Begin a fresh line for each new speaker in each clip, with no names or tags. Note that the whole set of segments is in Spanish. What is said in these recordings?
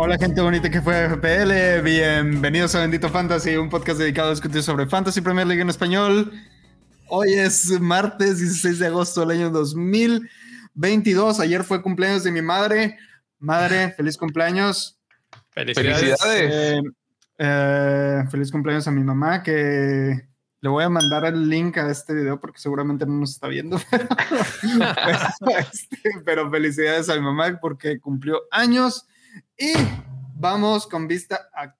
Hola gente bonita que fue FPL, bienvenidos a Bendito Fantasy, un podcast dedicado a discutir sobre Fantasy Premier League en español. Hoy es martes 16 de agosto del año 2022, ayer fue cumpleaños de mi madre. Madre, feliz cumpleaños.
Felicidades.
Eh, eh, feliz cumpleaños a mi mamá que le voy a mandar el link a este video porque seguramente no nos está viendo. Pero, este, pero felicidades a mi mamá porque cumplió años. Y vamos con vista a,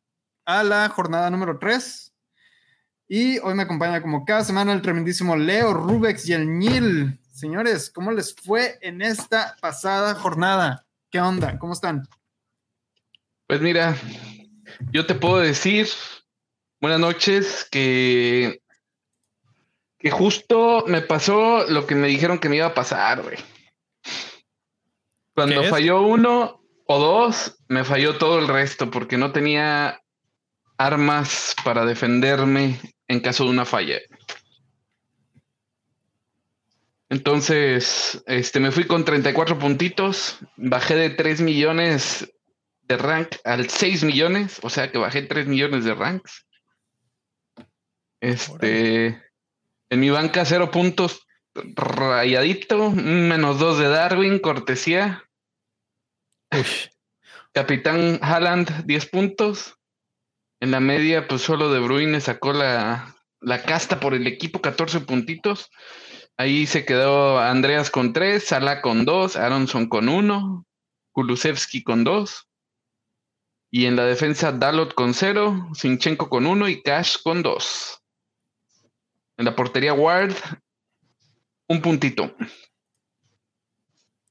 a, la jornada número 3. Y hoy me acompaña como cada semana el tremendísimo Leo Rubex y el Nil. Señores, ¿cómo les fue en esta pasada jornada? ¿Qué onda? ¿Cómo están?
Pues mira, yo te puedo decir, buenas noches, que, que justo me pasó lo que me dijeron que me iba a pasar, güey. Cuando falló uno, o dos, me falló todo el resto porque no tenía armas para defenderme en caso de una falla. Entonces, este, me fui con 34 puntitos, bajé de 3 millones de rank al 6 millones, o sea que bajé 3 millones de ranks. Este, en mi banca 0 puntos rayadito, menos 2 de Darwin, cortesía. Capitán Haaland, 10 puntos. En la media, pues solo De Bruyne sacó la, la casta por el equipo, 14 puntitos. Ahí se quedó Andreas con 3, Salah con 2, Aronson con 1, Kulusevski con 2. Y en la defensa, Dalot con 0, Sinchenko con 1 y Cash con 2. En la portería, Ward, un puntito.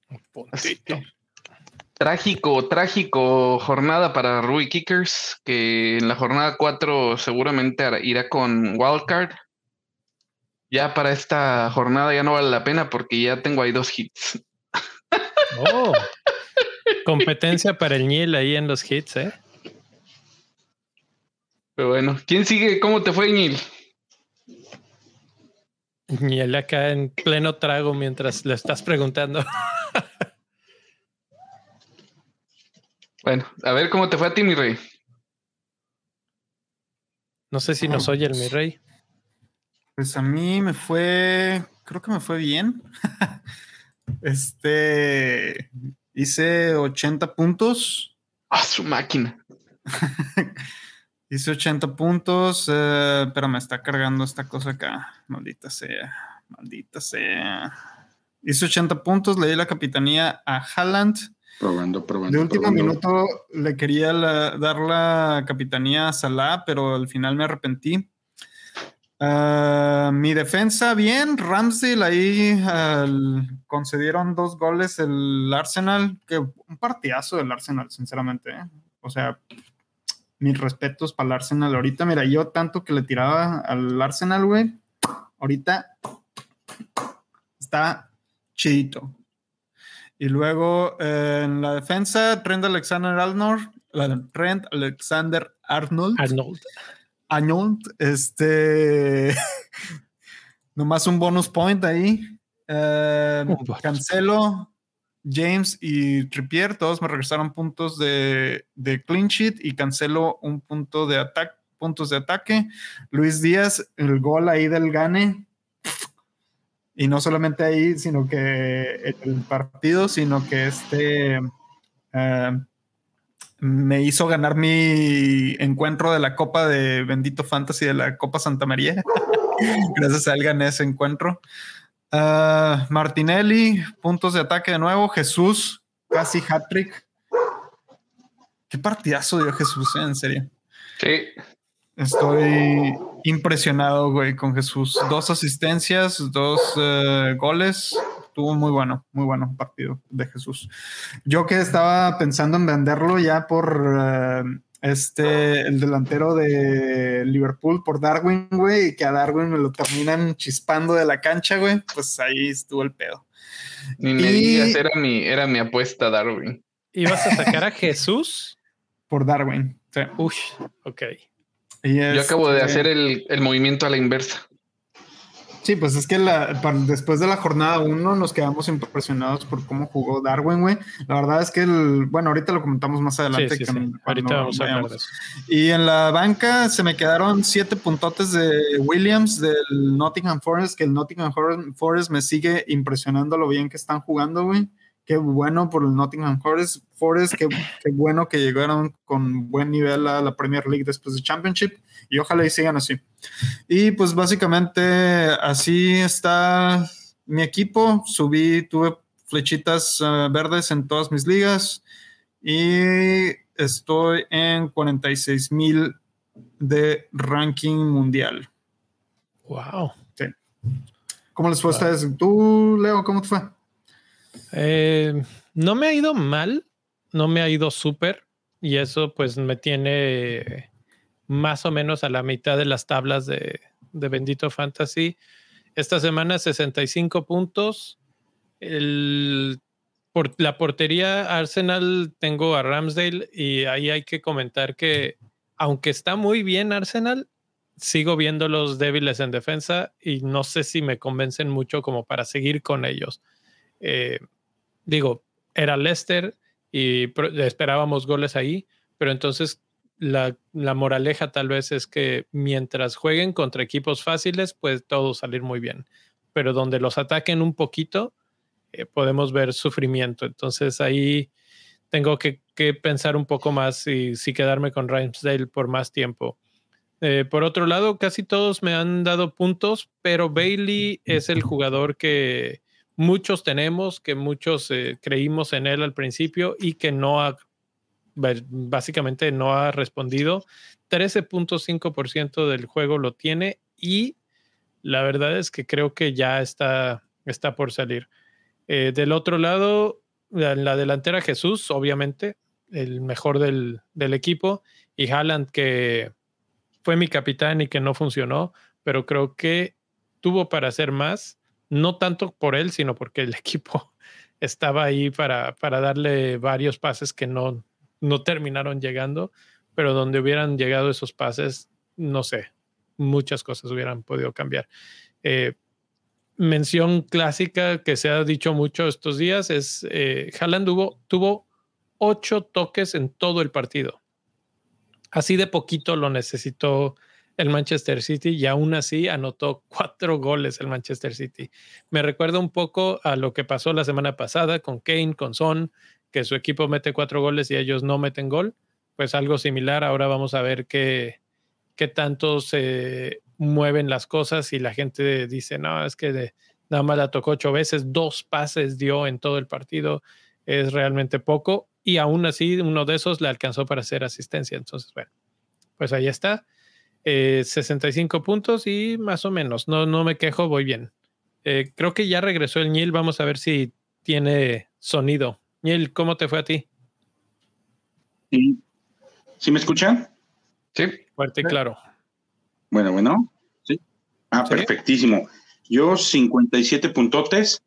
Un puntito.
Trágico, trágico jornada para Rui Kickers, que en la jornada 4 seguramente irá con Wildcard. Ya para esta jornada ya no vale la pena porque ya tengo ahí dos hits.
Oh, competencia para el Niel ahí en los hits, ¿eh?
Pero bueno, ¿quién sigue? ¿Cómo te fue, Niel?
Niel acá en pleno trago mientras le estás preguntando.
Bueno, a ver cómo te fue a ti, mi rey.
No sé si nos oye el mi rey.
Pues a mí me fue, creo que me fue bien. este, hice 80 puntos.
A su máquina.
hice 80 puntos, eh, pero me está cargando esta cosa acá. Maldita sea, maldita sea. Hice 80 puntos, le di la capitanía a Haaland.
Probando, probando.
De último
probando.
minuto le quería la, dar la capitanía a Salah, pero al final me arrepentí. Uh, mi defensa, bien. Ramsdale ahí concedieron dos goles el Arsenal. Que un partidazo del Arsenal, sinceramente. ¿eh? O sea, mis respetos para el Arsenal. Ahorita, mira, yo tanto que le tiraba al Arsenal, güey. Ahorita está chidito. Y luego eh, en la defensa, Trent Alexander Arnold. Trent Alexander. Arnold.
Arnold,
este. nomás un bonus point ahí. Eh, Cancelo, James y Trippier, todos me regresaron puntos de, de clean sheet y Cancelo un punto de ataque, puntos de ataque. Luis Díaz, el gol ahí del Gane, y no solamente ahí, sino que el partido, sino que este uh, me hizo ganar mi encuentro de la Copa de Bendito Fantasy de la Copa Santa María. Gracias a él gané ese encuentro. Uh, Martinelli, puntos de ataque de nuevo. Jesús, casi hat-trick. Qué partidazo dio Jesús, ¿eh? en serio.
Sí.
Estoy impresionado, güey, con Jesús. Dos asistencias, dos uh, goles. Estuvo muy bueno, muy bueno partido de Jesús. Yo que estaba pensando en venderlo ya por uh, este, el delantero de Liverpool, por Darwin, güey, y que a Darwin me lo terminan chispando de la cancha, güey, pues ahí estuvo el pedo.
Ni me y... digas, era mi, era mi apuesta, Darwin.
¿Ibas a sacar a Jesús?
Por Darwin, sí.
Uy, ok.
Yo acabo de hacer el, el movimiento a la inversa.
Sí, pues es que después de la jornada 1 nos quedamos impresionados por cómo jugó Darwin, güey. La verdad es que, el, bueno, ahorita lo comentamos más adelante.
ahorita vamos a hablar de eso.
Y en la banca se me quedaron siete puntotes de Williams del Nottingham Forest, que el Nottingham Forest me sigue impresionando lo bien que están jugando, güey. Qué bueno por el Nottingham Forest, Forest qué, qué bueno que llegaron con buen nivel a la Premier League después de Championship y ojalá y sigan así. Y pues básicamente así está mi equipo. Subí, tuve flechitas eh, verdes en todas mis ligas y estoy en 46 mil de ranking mundial.
Wow.
¿Cómo les fue a ustedes? ¿Tú, Leo, cómo te fue?
Eh, no me ha ido mal, no me ha ido súper y eso pues me tiene más o menos a la mitad de las tablas de, Bendito Fantasy. Esta semana 65 puntos. Por la portería Arsenal tengo a Ramsdale y ahí hay que comentar que aunque está muy bien Arsenal, sigo viendo los débiles en defensa y no sé si me convencen mucho como para seguir con ellos. Eh, digo, era Leicester y esperábamos goles ahí, pero entonces la, moraleja tal vez es que mientras jueguen contra equipos fáciles, puede todo salir muy bien. Pero donde los ataquen un poquito, eh, podemos ver sufrimiento. Entonces ahí tengo que, pensar un poco más si quedarme con Ramsdale por más tiempo. Eh, por otro lado, casi todos me han dado puntos, pero Bailey es el jugador que muchos tenemos, que muchos eh, creímos en él al principio y que no ha básicamente no ha respondido. 13.5% del juego lo tiene y la verdad es que creo que ya está, está por salir. Eh, del otro lado, en la delantera Jesús, obviamente, el mejor del, del equipo, y Haaland, que fue mi capitán y que no funcionó, pero creo que tuvo para hacer más, no tanto por él, sino porque el equipo estaba ahí para, para darle varios pases que no, no terminaron llegando, pero donde hubieran llegado esos pases, no sé, muchas cosas hubieran podido cambiar. Eh, mención clásica que se ha dicho mucho estos días es, eh, Haaland tuvo ocho toques en todo el partido. Así de poquito lo necesitó el Manchester City y aún así anotó cuatro goles el Manchester City. Me recuerda un poco a lo que pasó la semana pasada con Kane, con Son, que su equipo mete cuatro goles y ellos no meten gol, pues algo similar. Ahora vamos a ver qué, qué tanto se mueven las cosas y la gente dice, no, es que nada más la tocó ocho veces, dos pases dio en todo el partido, es realmente poco y aún así uno de esos le alcanzó para hacer asistencia. Entonces, bueno, pues ahí está. 65 eh, puntos y más o menos, no, no me quejo, voy bien. Eh, creo que ya regresó el Nil, vamos a ver si tiene sonido. Niel, ¿cómo te fue a ti?
Sí. ¿Sí me escuchan?
Sí. Fuerte y claro.
Bueno, bueno. Sí. Ah, perfectísimo. Yo 57 puntotes.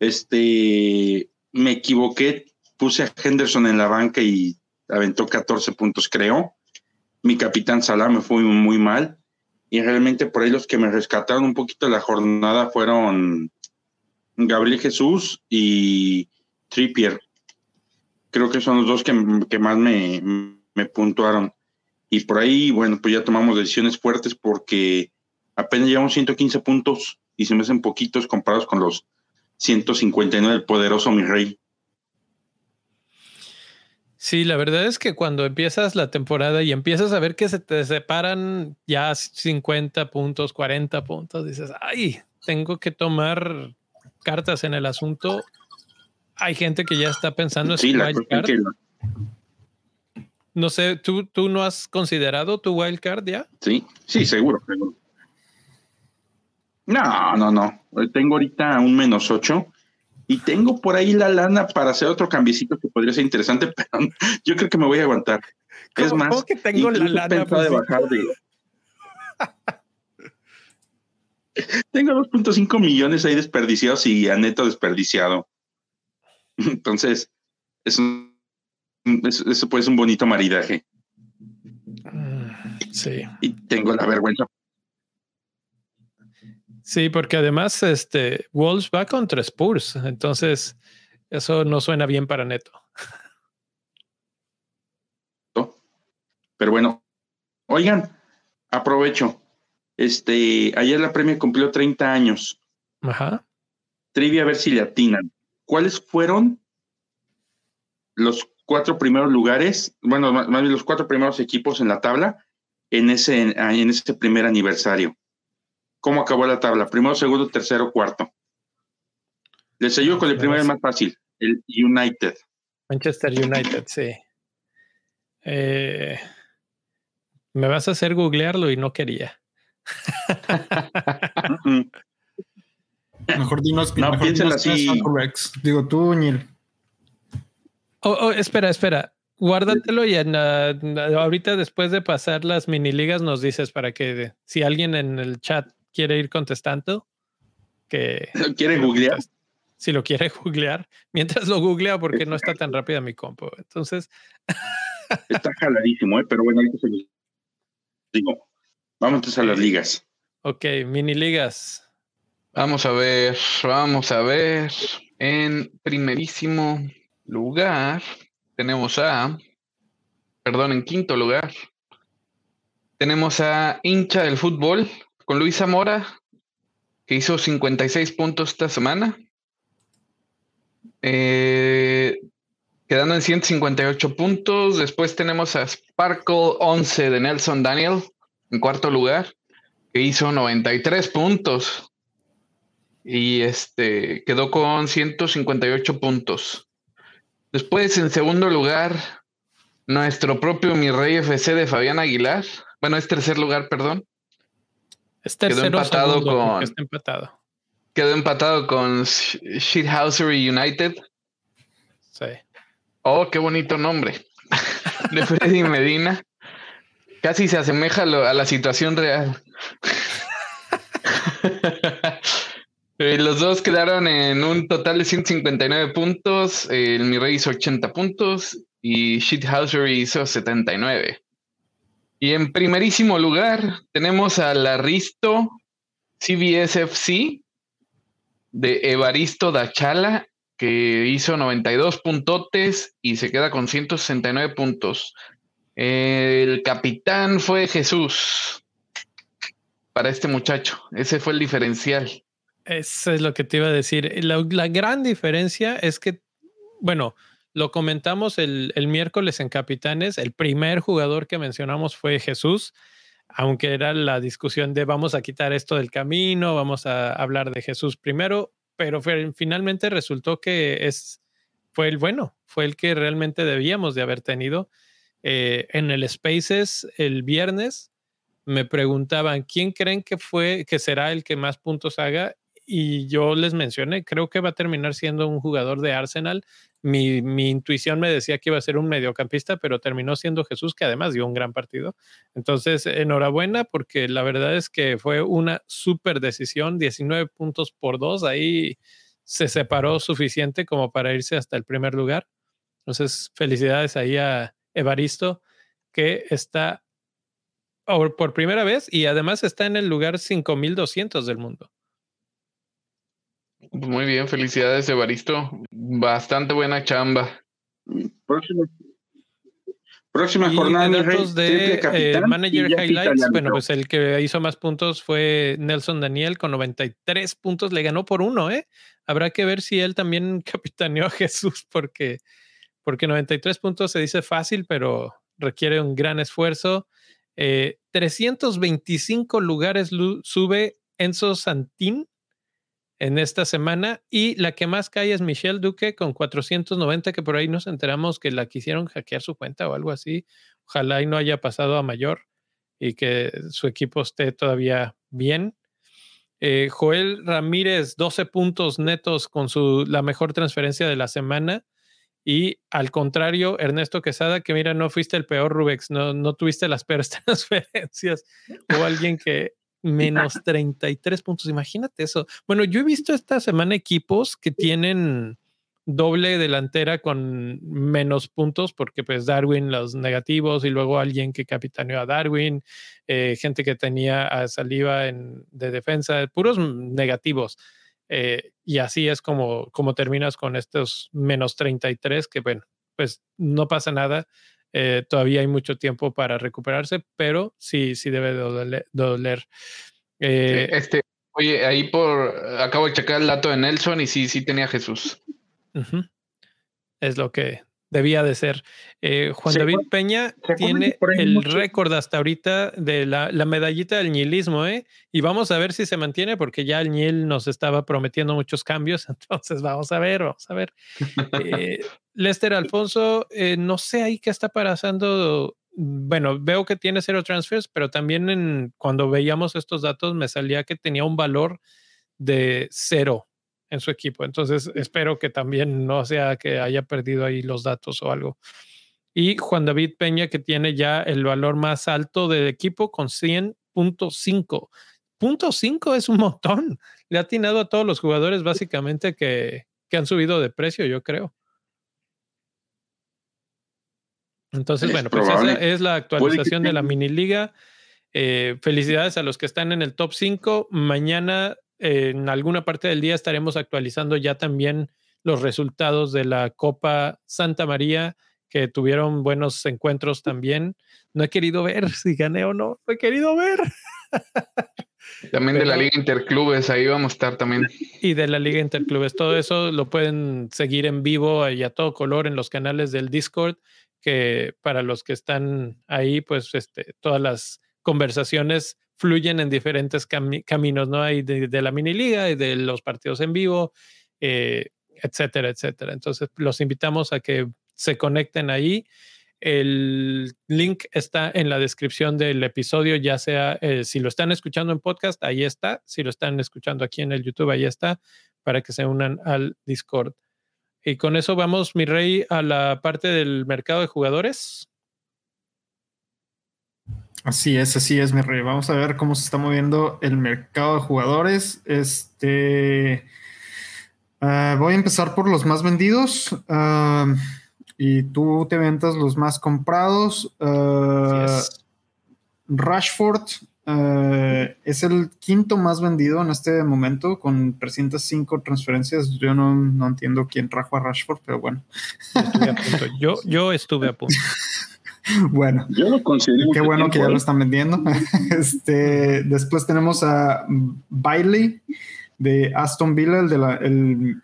Este, me equivoqué, puse a Henderson en la banca y aventó 14 puntos, creo. Mi capitán Salah me fue muy mal. Y realmente por ahí los que me rescataron un poquito la jornada fueron Gabriel Jesús y Trippier creo que son los dos que, más me, me, puntuaron. Y por ahí, bueno, pues ya tomamos decisiones fuertes porque apenas llevamos 115 puntos y se me hacen poquitos comparados con los 159 del poderoso mi rey.
Sí, la verdad es que cuando empiezas la temporada y empiezas a ver que se te separan ya 50 puntos, 40 puntos, dices, ay, tengo que tomar cartas en el asunto hay gente que ya está pensando en
sí, su wildcard.
No sé, ¿tú, ¿tú no has considerado tu wildcard ya?
Sí, sí, seguro, No, no, no. Tengo ahorita un menos ocho y tengo por ahí la lana para hacer otro cambiecito que podría ser interesante, pero yo creo que me voy a aguantar. Es más,
¿cómo que tengo la lana?
Pues de bajar de... tengo 2.5 millones ahí desperdiciados y a neto desperdiciado. Entonces, eso, puede ser un bonito maridaje.
Sí.
Y tengo la vergüenza.
Sí, porque además este Wolves va contra Spurs, entonces eso no suena bien para Neto.
Pero bueno, oigan, aprovecho. Este, ayer la premia cumplió 30 años.
Ajá.
Trivia a ver si le atinan. ¿Cuáles fueron los cuatro primeros lugares, bueno, más bien los cuatro primeros equipos en la tabla en ese, en ese primer aniversario? ¿Cómo acabó la tabla? Primero, segundo, tercero, cuarto. Les ayudo con el primero más fácil, el United.
Manchester United, sí. Eh, me vas a hacer googlearlo y no quería.
mejor dinos
no,
mejor
así.
Digo tú, Neil.
Oh, oh, espera, espera. Guárdatelo y ahorita después de pasar las mini ligas nos dices para que si alguien en el chat quiere ir contestando, que...
¿Quiere googlear?
Si lo quiere googlear, mientras lo googlea porque no está tan rápida mi compo. Entonces...
Está jaladísimo, ¿eh? pero bueno, ahorita se digo. Vamos entonces a las ligas.
Ok, mini ligas.
Vamos a ver, vamos a ver. En primerísimo lugar tenemos a, perdón, en quinto lugar tenemos a hincha del fútbol con Luis Zamora, que hizo 56 puntos esta semana. Eh, quedando en 158 puntos. Después tenemos a Sparkle 11 de Nelson Daniel en cuarto lugar, que hizo 93 puntos. Y este quedó con 158 puntos. Después, en segundo lugar, nuestro propio Mi Rey FC de Fabián Aguilar. Bueno, es tercer lugar, perdón.
Quedó empatado con. empatado.
Quedó empatado con Shithousery United.
Sí.
Oh, qué bonito nombre. de Freddy Medina. Casi se asemeja a la situación real. Eh, los dos quedaron en un total de 159 puntos. El Mi Rey hizo 80 puntos y Shithouser hizo 79. Y en primerísimo lugar tenemos al Aristo CBSFC de Evaristo Dachala, que hizo 92 puntotes y se queda con 169 puntos. El capitán fue Jesús para este muchacho. Ese fue el diferencial.
Eso es lo que te iba a decir. La, gran diferencia es que, bueno, lo comentamos el, miércoles en Capitanes, el primer jugador que mencionamos fue Jesús, aunque era la discusión de vamos a quitar esto del camino, vamos a hablar de Jesús primero, pero finalmente resultó que es, fue el bueno, fue el que realmente debíamos de haber tenido. Eh, en el Spaces el viernes me preguntaban quién creen que fue que será el que más puntos haga y yo les mencioné, creo que va a terminar siendo un jugador de Arsenal. Mi, intuición me decía que iba a ser un mediocampista, pero terminó siendo Jesús, que además dio un gran partido. Entonces, enhorabuena, porque la verdad es que fue una súper decisión, 19 puntos por dos, ahí se separó suficiente como para irse hasta el primer lugar. Entonces, felicidades ahí a Evaristo, que está por primera vez y además está en el lugar 5200 del mundo.
Muy bien, felicidades, Evaristo. Bastante buena chamba.
Próxima, jornada
de eh, Manager Highlights. Bueno, pues el que hizo más puntos fue Nelson Daniel con 93 puntos. Le ganó por uno, ¿eh? Habrá que ver si él también capitaneó a Jesús, porque, porque 93 puntos se dice fácil, pero requiere un gran esfuerzo. 325 eh, lugares sube Enzo Santín en esta semana. Y la que más cae es Michelle Duque con 490, que por ahí nos enteramos que la quisieron hackear su cuenta o algo así. Ojalá y no haya pasado a mayor y que su equipo esté todavía bien. Eh, Joel Ramírez, 12 puntos netos con su, la mejor transferencia de la semana. Y al contrario, Ernesto Quesada, que mira, no fuiste el peor Rubex, no, no tuviste las peores transferencias. O alguien que menos 33 puntos. Imagínate eso. Bueno, yo he visto esta semana equipos que tienen doble delantera con menos puntos, porque pues Darwin los negativos y luego alguien que capitaneó a Darwin, eh, gente que tenía a Saliva en, de defensa, puros negativos. Eh, y así es como, como terminas con estos menos 33, que bueno, pues no pasa nada. Eh, todavía hay mucho tiempo para recuperarse, pero sí, sí debe doler.
este, oye, ahí por, acabo de checar el dato de Nelson y sí, sí tenía Jesús.
Es lo que debía de ser. Eh, Juan David Peña tiene el récord hasta ahorita de la, medallita del nihilismo, ¿eh? Y vamos a ver si se mantiene, porque ya el Nil nos estaba prometiendo muchos cambios, entonces vamos a ver, vamos a ver. Eh, Lester Alfonso, eh, no sé ahí qué está pasando. Bueno, veo que tiene cero transfers, pero también en, cuando veíamos estos datos me salía que tenía un valor de cero en su equipo. Entonces, espero que también no sea que haya perdido ahí los datos o algo. Y Juan David Peña, que tiene ya el valor más alto del equipo con 100.5. Punto 5 es un montón. Le ha atinado a todos los jugadores básicamente que, que han subido de precio, yo creo. Entonces, bueno, pues esa es la actualización de la mini liga. Eh, felicidades a los que están en el top 5. Mañana en alguna parte del día estaremos actualizando ya también los resultados de la Copa Santa María, que tuvieron buenos encuentros también. No he querido ver si gané o no, no he querido ver.
También de la Liga Interclubes, ahí vamos a estar también.
Y de la Liga Interclubes, todo eso lo pueden seguir en vivo y a todo color en los canales del Discord, que para los que están ahí, pues este, todas las conversaciones fluyen en diferentes caminos, ¿no? Hay de, la mini liga y de los partidos en vivo, eh, etcétera, etcétera. Entonces, los invitamos a que se conecten ahí. El link está en la descripción del episodio, ya sea eh, si lo están escuchando en podcast, ahí está. Si lo están escuchando aquí en el YouTube, ahí está, para que se unan al Discord. Y con eso vamos, mi rey, a la parte del mercado de jugadores.
Así es, así es, mi rey. Vamos a ver cómo se está moviendo el mercado de jugadores. Este. Ah, voy a empezar por los más vendidos. Ah, y tú te ventas los más comprados. Uh, Rashford es el quinto más vendido en este momento con 305 transferencias. Yo no, entiendo quién trajo a Rashford, pero bueno.
Yo, yo estuve a punto.
Bueno,
yo lo considero.
Qué bueno que ya lo están vendiendo. este, después tenemos a Bailey de Aston Villa, el de la, el,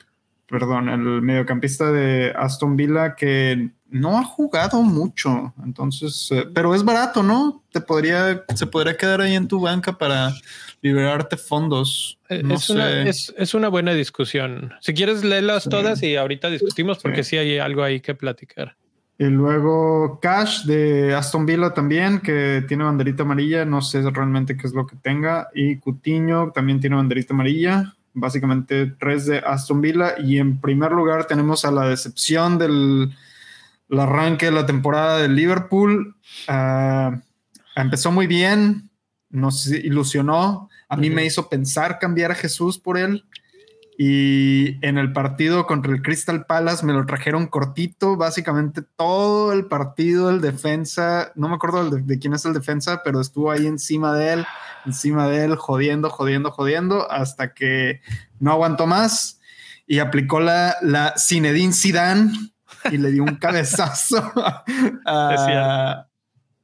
perdón, el mediocampista de Aston Villa que no ha jugado mucho, entonces, eh, pero es barato, ¿no? Te podría, se podría quedar ahí en tu banca para liberarte fondos.
Eh, es, una, es, una, buena discusión. Si quieres, léelas todas y ahorita discutimos porque sí hay algo ahí que platicar.
Y luego Cash de Aston Villa también, que tiene banderita amarilla, no sé realmente qué es lo que tenga. Y Cutiño también tiene banderita amarilla, básicamente tres de Aston Villa. Y en primer lugar tenemos a la decepción del arranque de la temporada del Liverpool. Ah, empezó muy bien, nos ilusionó. A mí me hizo pensar cambiar a Jesús por él. Y en el partido contra el Crystal Palace me lo trajeron cortito, básicamente todo el partido, el defensa, no me acuerdo de, quién es el defensa, pero estuvo ahí encima de él, encima de él, jodiendo, jodiendo, jodiendo, hasta que no aguantó más y aplicó la, la Zinedine Zidane y le dio un cabezazo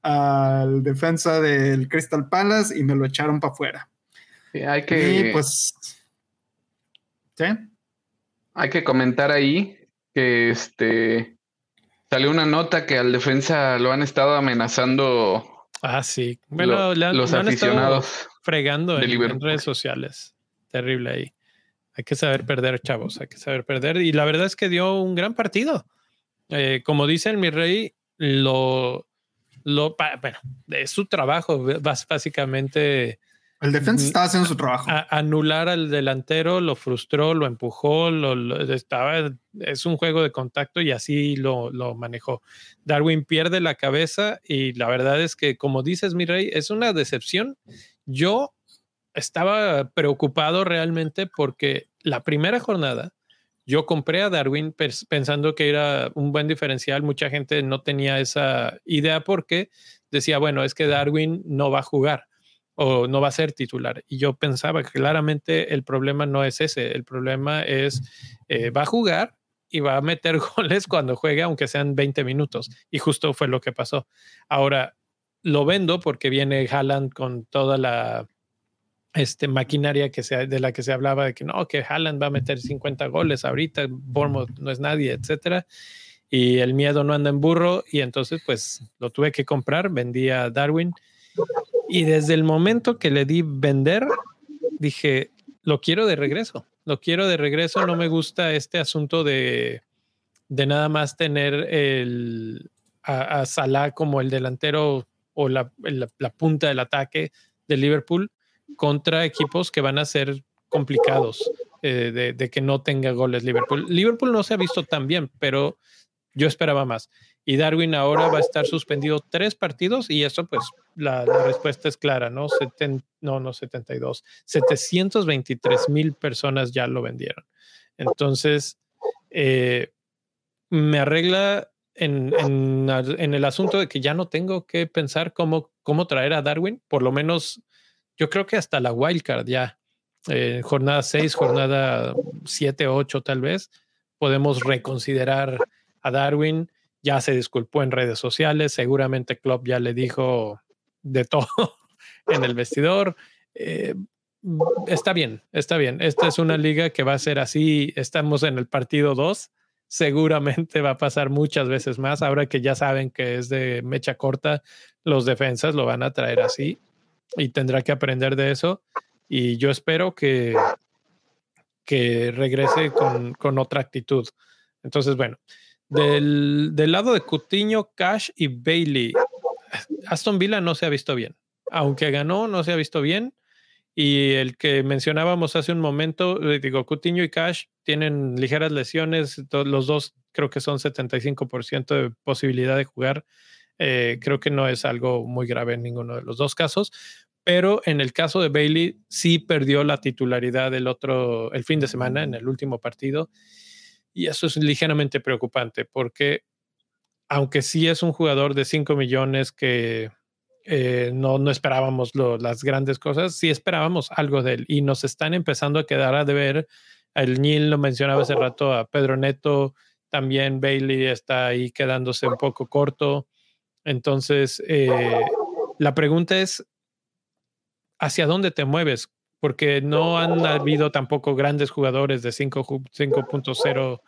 al defensa del Crystal Palace y me lo echaron para afuera.
hay que...
Y pues
hay que comentar ahí que este salió una nota que al defensa lo han estado amenazando.
Ah, sí. Bueno, los aficionados fregando en, redes sociales. Terrible ahí. Hay que saber perder, chavos. Hay que saber perder. Y la verdad es que dio un gran partido. Eh, como dice mi rey, lo, lo, bueno, es su trabajo, básicamente
el defensa estaba haciendo su trabajo.
anular al delantero, lo frustró, lo empujó, lo, estaba, es un juego de contacto y así lo, lo, manejó. Darwin pierde la cabeza y la verdad es que, como dices, mi rey, es una decepción. Yo estaba preocupado realmente porque la primera jornada yo compré a Darwin pensando que era un buen diferencial. Mucha gente no tenía esa idea porque decía, bueno, es que Darwin no va a jugar o no va a ser titular. Y yo pensaba que claramente el problema no es ese, el problema es, eh, va a jugar y va a meter goles cuando juegue, aunque sean 20 minutos. Y justo fue lo que pasó. Ahora, lo vendo porque viene Haaland con toda la este, maquinaria que se, de la que se hablaba de que no, que Haaland va a meter 50 goles ahorita, Bournemouth no es nadie, etcétera. Y el miedo no anda en burro y entonces pues lo tuve que comprar, vendí a Darwin y desde el momento que le di vender, dije, lo quiero de regreso, lo quiero de regreso, no me gusta este asunto de, de nada más tener el, a, Salah como el delantero o la, la punta del ataque de Liverpool contra equipos que van a ser complicados eh, de, que no tenga goles Liverpool. Liverpool no se ha visto tan bien, pero yo esperaba más. Y Darwin ahora va a estar suspendido tres partidos y eso pues la, respuesta es clara, ¿no? no, no 72, 723 mil personas ya lo vendieron. Entonces, eh, me arregla en, en, el asunto de que ya no tengo que pensar cómo, cómo traer a Darwin, por lo menos yo creo que hasta la wildcard ya, eh, jornada 6, jornada 7, 8 tal vez, podemos reconsiderar a Darwin. Ya se disculpó en redes sociales, seguramente Klopp ya le dijo de todo en el vestidor. Eh, está bien, está bien. Esta es una liga que va a ser así. Estamos en el partido 2. Seguramente va a pasar muchas veces más. Ahora que ya saben que es de mecha corta, los defensas lo van a traer así y tendrá que aprender de eso. Y yo espero que, que regrese con, con otra actitud. Entonces, bueno, del, del, lado de Cutiño, Cash y Bailey, Aston Villa no se ha visto bien. Aunque ganó, no se ha visto bien. Y el que mencionábamos hace un momento, eh, digo, Cutiño y Cash tienen ligeras lesiones, los dos creo que son 75% de posibilidad de jugar eh, creo que no es algo muy grave en ninguno de los dos casos, pero en el caso de Bailey sí perdió la titularidad del otro, el fin de semana, en el último partido. Y eso es ligeramente preocupante porque aunque sí es un jugador de 5 millones que eh, no, no esperábamos las grandes cosas, sí esperábamos algo de él y nos están empezando a quedar a deber. El Nil lo mencionaba hace rato a Pedro Neto, también Bailey está ahí quedándose un poco corto. Entonces, eh, la pregunta es, ¿hacia dónde te mueves? Porque no han habido tampoco grandes jugadores de 5.0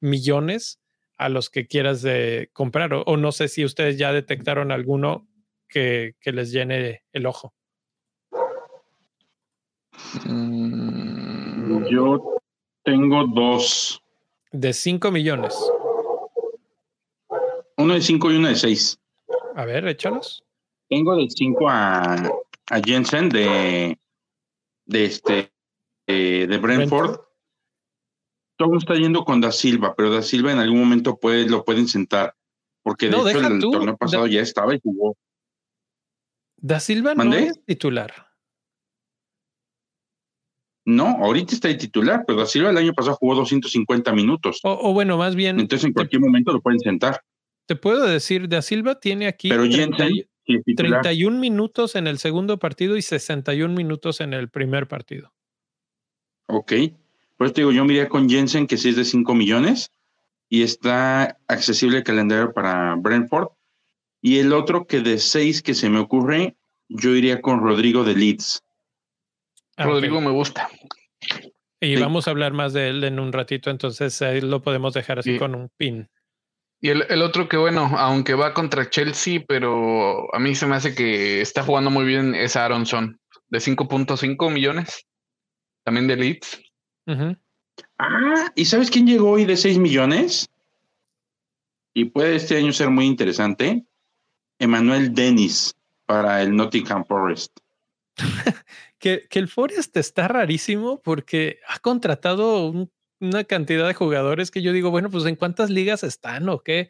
millones a los que quieras de comprar. O, no sé si ustedes ya detectaron alguno que, les llene el ojo.
Mm, yo tengo dos.
De 5 millones.
Uno de 5 y uno de 6.
A ver, échalos.
Tengo de 5 a, a, Jensen de, de este de Brentford. Todo está yendo con Da Silva, pero Da Silva en algún momento puede, lo pueden sentar. Porque de hecho el, torneo pasado ya estaba y jugó.
Da Silva no es titular.
No, ahorita está de titular, pero Da Silva el año pasado jugó 250 minutos.
o bueno, más bien.
Entonces en cualquier momento lo pueden sentar
te puedo decir, Da Silva tiene aquí 31 minutos en el segundo partido y 61 minutos en el primer partido.
Ok. Pues te digo, yo miré con Jensen, que sí es de 5 millones, y está accesible el calendario para Brentford. Y el otro que de 6 que se me ocurre, yo iría con Rodrigo de Leeds.
Ah, Rodrigo me gusta.
Y vamos a hablar más de él en un ratito, entonces ahí lo podemos dejar así con un pin.
Y el, otro que, bueno, aunque va contra Chelsea, pero a mí se me hace que está jugando muy bien es Aronson, de 5.5 millones, también de Leeds.
Ah, ¿y sabes quién llegó hoy de 6 millones? Y puede este año ser muy interesante. Emanuel Dennis para el Nottingham Forest.
que, que, el Forest está rarísimo porque ha contratado un una cantidad de jugadores que yo digo, bueno, pues en cuántas ligas están o qué.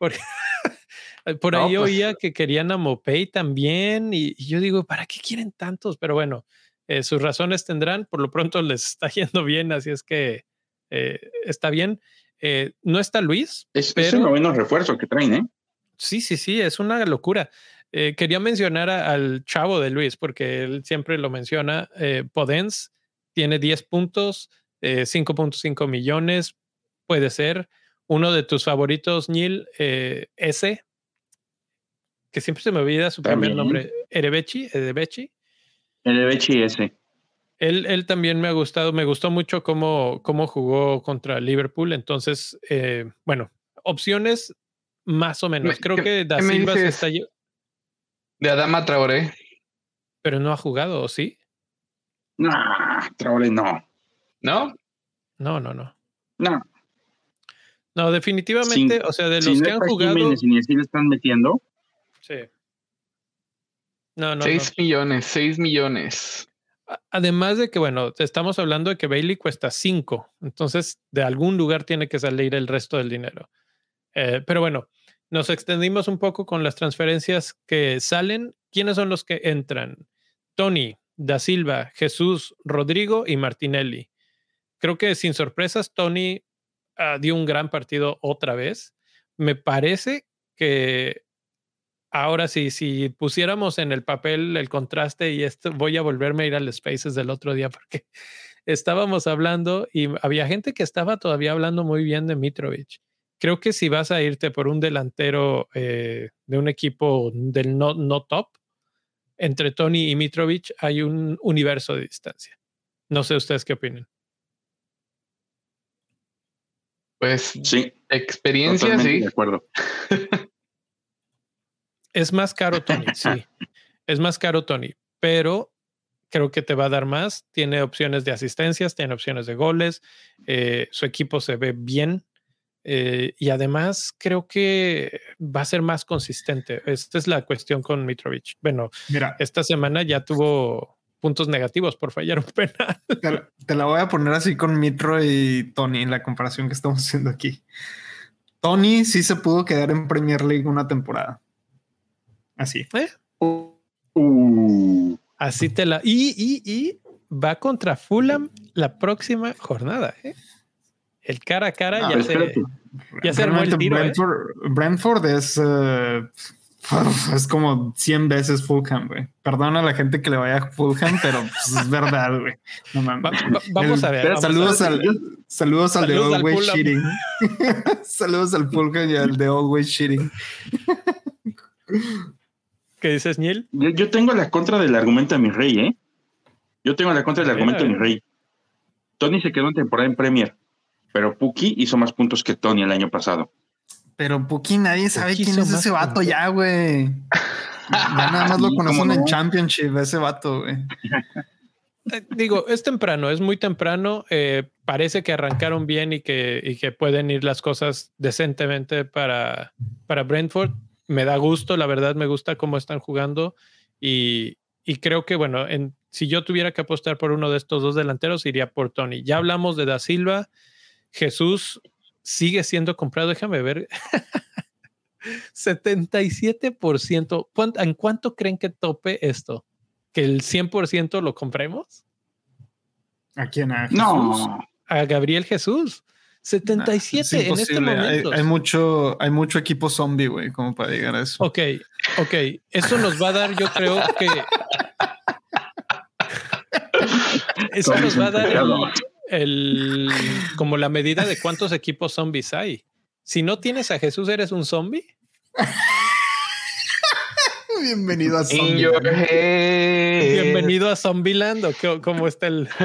por ahí pues, oía que querían a Mopey también y, yo digo, ¿para qué quieren tantos? Pero bueno, eh, sus razones tendrán, por lo pronto les está yendo bien, así es que eh, está bien. Eh, no está Luis.
Es, pero, es un noveno refuerzo que traen, ¿eh?
Sí, sí, sí, es una locura. Quería mencionar al chavo de Luis, porque él siempre lo menciona. Podens tiene 10 puntos, 5.5 millones, puede ser. Uno de tus favoritos, Neil, S, que siempre se me olvida su primer nombre, Erebechi, Erebechi.
Erebechi S.
Él, él, también me ha gustado, me gustó mucho cómo, cómo jugó contra Liverpool. Entonces, eh, bueno, opciones más o menos. Creo que Da Silva se está.
De Adama Traoré.
Pero no ha jugado, ¿o sí?
No, Traoré no.
¿No?
No, no, no.
No.
No, definitivamente, o sea, de los que han jugado.
ni así le están metiendo.
Sí. No, no.
6 millones, 6 millones.
Además de que, bueno, estamos hablando de que Bailey cuesta 5, entonces de algún lugar tiene que salir el resto del dinero. Eh, pero bueno, nos extendimos un poco con las transferencias que salen. ¿Quiénes son los que entran? Tony, Da Silva, Jesús, Rodrigo y Martinelli. Creo que sin sorpresas, Tony uh, dio un gran partido otra vez. Me parece que ahora sí, si pusiéramos en el papel el contraste y esto, voy a volverme a ir al Spaces del otro día porque estábamos hablando y había gente que estaba todavía hablando muy bien de Mitrovic. Creo que si vas a irte por un delantero eh, de un equipo del no, no top, entre Tony y Mitrovic hay un universo de distancia. No sé ustedes qué opinan.
Pues sí, experiencia, sí.
De acuerdo.
Es más caro Tony, sí. Es más caro Tony, pero creo que te va a dar más. Tiene opciones de asistencias, tiene opciones de goles. Eh, su equipo se ve bien. Eh, y además creo que va a ser más consistente. Esta es la cuestión con Mitrovic. Bueno, Mira, esta semana ya tuvo puntos negativos por fallar un penal.
Te, te, la voy a poner así con Mitro y Tony en la comparación que estamos haciendo aquí. Tony sí se pudo quedar en Premier League una temporada. Así.
¿Eh? Uh. Así te la. Y, y, y va contra Fulham la próxima jornada. ¿eh? El cara a cara ah, ya, se, ya se armó el tiro.
¿eh? Brentford, es. Uh, es como 100 veces Fulham, güey. Perdona a la gente que le vaya a Fulham, pero pues, es verdad, güey. No
mames. Va, va, vamos a ver.
saludos, Al, saludos, al de Always Cheating. saludos al Fulham y al de Always Cheating.
¿Qué dices, Niel?
Yo, tengo la contra del argumento de mi rey, ¿eh? Yo tengo la contra del argumento de mi rey. Tony se quedó en temporada en Premier, pero Puki hizo más puntos que Tony el año pasado.
Pero Puki nadie sabe quién es ese vato ya, güey. Ya nada más lo conocen en Championship, ese vato, güey.
Eh, digo, es temprano, es muy temprano. Eh, parece que arrancaron bien y que, y que pueden ir las cosas decentemente para, para Brentford me da gusto, la verdad me gusta cómo están jugando y, creo que, bueno, en, si yo tuviera que apostar por uno de estos dos delanteros, iría por Tony. Ya hablamos de Da Silva, Jesús sigue siendo comprado, déjame ver. 77%. ¿En cuánto creen que tope esto? ¿Que el 100% lo compremos?
¿A quién? ¿A
No.
A Gabriel Jesús. 77 en este momento.
Hay, mucho, hay mucho equipo zombie, güey, como para llegar a eso.
Ok, ok. Eso nos va a dar, yo creo que. eso nos va a dar el, como la medida de cuántos equipos zombies hay. Si no tienes a Jesús, ¿eres un zombie?
Bienvenido a Zombie.
Bienvenido a Zombieland. ¿Cómo está el?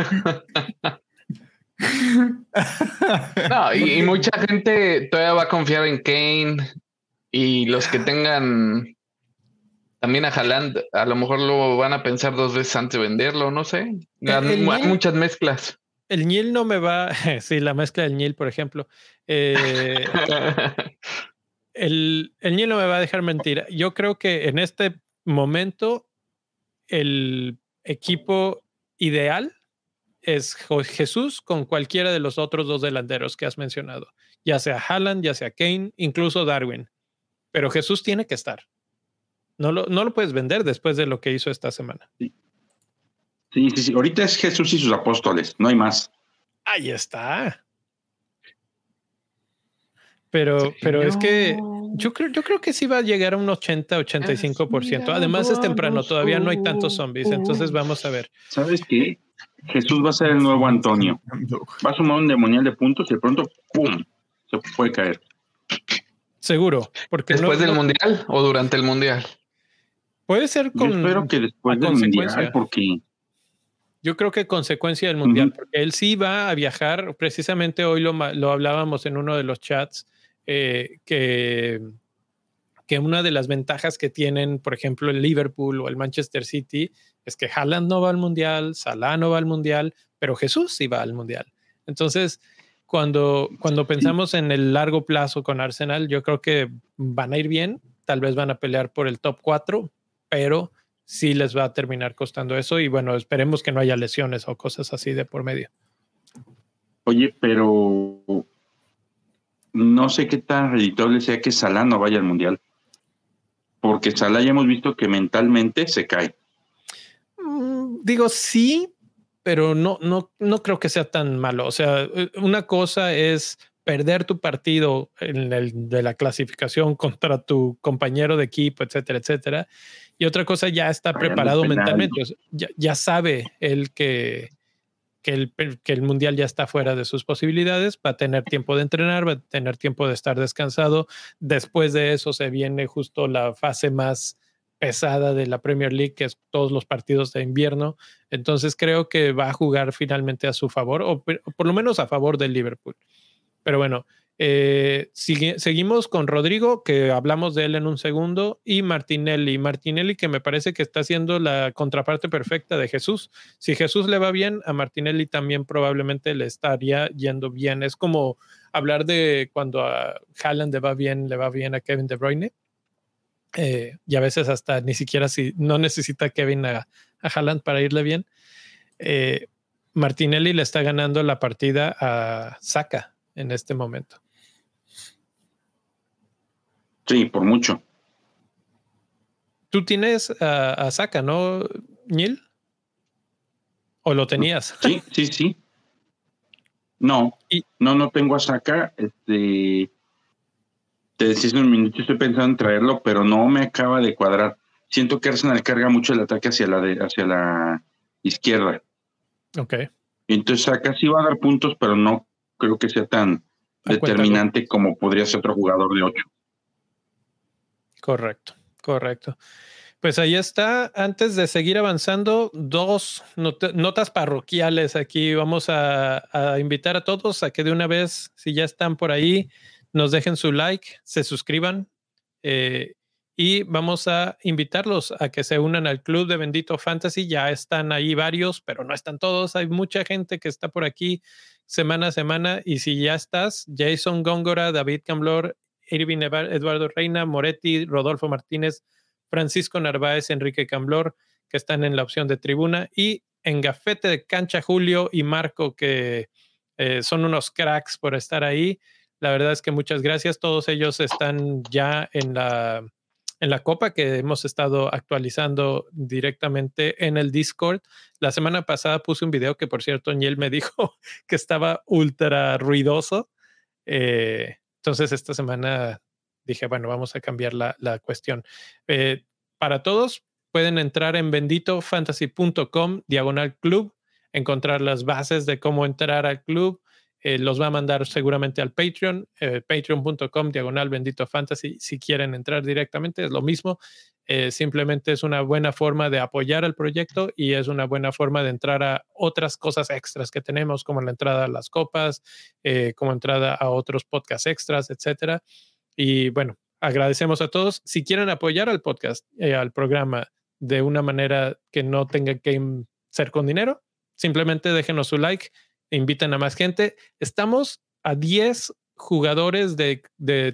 No, y, mucha gente todavía va a confiar en Kane y los que tengan también a Haaland, a lo mejor lo van a pensar dos veces antes de venderlo, no sé. Hay muchas mezclas.
El Ñil no me va, sí, la mezcla del Ñil, por ejemplo. Eh, el, el Ñil no me va a dejar mentir. Yo creo que en este momento el equipo ideal es Jesús con cualquiera de los otros dos delanteros que has mencionado, ya sea Haaland, ya sea Kane, incluso Darwin. Pero Jesús tiene que estar. No lo, no lo puedes vender después de lo que hizo esta semana.
Sí. sí, sí, Ahorita es Jesús y sus apóstoles, no hay más.
Ahí está. Pero, pero es que yo creo, yo creo que sí va a llegar a un 80, 85%. Además es temprano, todavía no hay tantos zombies, entonces vamos a ver.
¿Sabes qué? Jesús va a ser el nuevo Antonio. Va a sumar un demonial de puntos y de pronto, ¡pum! Se puede caer.
Seguro. Porque
¿Después del mundial o durante el mundial?
Puede ser
con. Yo espero que después del mundial, porque.
Yo creo que consecuencia del mundial, porque él sí va a viajar. Precisamente hoy lo, lo hablábamos en uno de los chats, eh, que, que una de las ventajas que tienen, por ejemplo, el Liverpool o el Manchester City, es que Haaland no va al mundial, Salah no va al mundial, pero Jesús sí va al mundial. Entonces, cuando, cuando pensamos en el largo plazo con Arsenal, yo creo que van a ir bien, tal vez van a pelear por el top 4, pero sí les va a terminar costando eso y bueno, esperemos que no haya lesiones o cosas así de por medio.
Oye, pero no sé qué tan reditable sea que Salah no vaya al Mundial, porque Salah ya hemos visto que mentalmente se cae.
Digo, sí, pero no, no, no creo que sea tan malo. O sea, una cosa es perder tu partido en el, de la clasificación contra tu compañero de equipo, etcétera, etcétera. Y otra cosa ya está preparado mentalmente. ya, ya, sabe él que, que, el, que el mundial ya está fuera de sus posibilidades, va a tener tiempo de entrenar, va a tener tiempo de estar descansado. Después de eso se viene justo la fase más pesada de la Premier League, que es todos los partidos de invierno. Entonces creo que va a jugar finalmente a su favor, o, por lo menos a favor del Liverpool. Pero bueno, eh, seguimos con Rodrigo, que hablamos de él en un segundo, y Martinelli. Martinelli, que me parece que está haciendo la contraparte perfecta de Jesús. Si Jesús le va bien, a Martinelli también probablemente le estaría yendo bien. Es como hablar de cuando a Haaland le va bien, le va bien a Kevin De Bruyne eh, y a veces hasta ni siquiera si no necesita Kevin a, a Haaland para irle bien. Eh, Martinelli le está ganando la partida a Saka en este momento.
Sí, por mucho.
Tú tienes a, a Saka, ¿no, Neil? ¿O lo tenías?
Sí, sí, sí. No, no, no tengo a Saka. Este, te decís un minuto, estoy pensando en traerlo, pero no me acaba de cuadrar. Siento que Arsenal carga mucho el ataque hacia la, de, hacia la izquierda.
Ok.
Entonces acá sí va a dar puntos, pero no creo que sea tan determinante como podría ser otro jugador de 8.
Correcto, correcto. Pues ahí está. Antes de seguir avanzando, dos notas parroquiales aquí. Vamos a, a, invitar a todos a que de una vez, si ya están por ahí, nos dejen su like, se suscriban eh, y vamos a invitarlos a que se unan al club de Bendito Fantasy. Ya están ahí varios, pero no están todos. Hay mucha gente que está por aquí semana a semana y si ya estás, Jason Góngora, David Camblor, Irving Eduardo Reina, Moretti, Rodolfo Martínez, Francisco Narváez, Enrique Camblor, que están en la opción de tribuna, y en Gafete de Cancha Julio y Marco, que eh, son unos cracks por estar ahí. La verdad es que muchas gracias. Todos ellos están ya en la, en la copa que hemos estado actualizando directamente en el Discord. La semana pasada puse un video que, por cierto, Niel me dijo que estaba ultra ruidoso. Eh, entonces, esta semana dije, bueno, vamos a cambiar la, la cuestión. Eh, para todos, pueden entrar en benditofantasy.com, diagonal club, encontrar las bases de cómo entrar al club eh, los va a mandar seguramente al Patreon, eh, patreon.com diagonal bendito fantasy. Si quieren entrar directamente, es lo mismo. Eh, simplemente es una buena forma de apoyar al proyecto y es una buena forma de entrar a otras cosas extras que tenemos, como la entrada a las copas, como entrada a otros podcasts extras, etcétera. Y bueno, agradecemos a todos. Si quieren apoyar al podcast, al programa de una manera que no tenga que ser con dinero, simplemente déjenos su like invitan a más gente. Estamos a 10 jugadores de,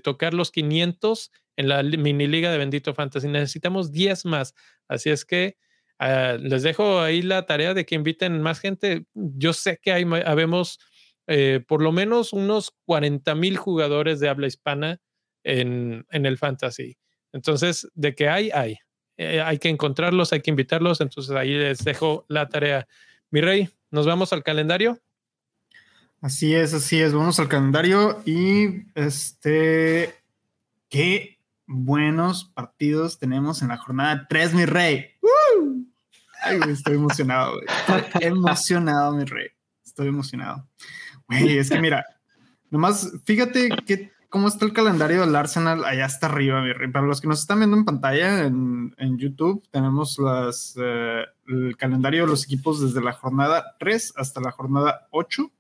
tocar los 500 en la mini liga de Bendito Fantasy. Necesitamos 10 más. Así es que ah, les dejo ahí la tarea de que inviten más gente. Yo sé que hay, habemos eh, por lo menos unos 40 mil jugadores de habla hispana en, el fantasy. Entonces, de que hay, hay. Eh, hay que encontrarlos, hay que invitarlos. Entonces ahí les dejo la tarea. Mi rey, nos vamos al calendario.
Así es, así es. Vamos al calendario y este. Qué buenos partidos tenemos en la jornada 3, mi rey. Ay, estoy emocionado, Estoy emocionado, mi rey. Estoy emocionado. Güey, es que mira, nomás fíjate que cómo está el calendario del Arsenal allá hasta arriba, mi rey. Para los que nos están viendo en pantalla en, YouTube, tenemos las, eh, el calendario de los equipos desde la jornada 3 hasta la jornada 8.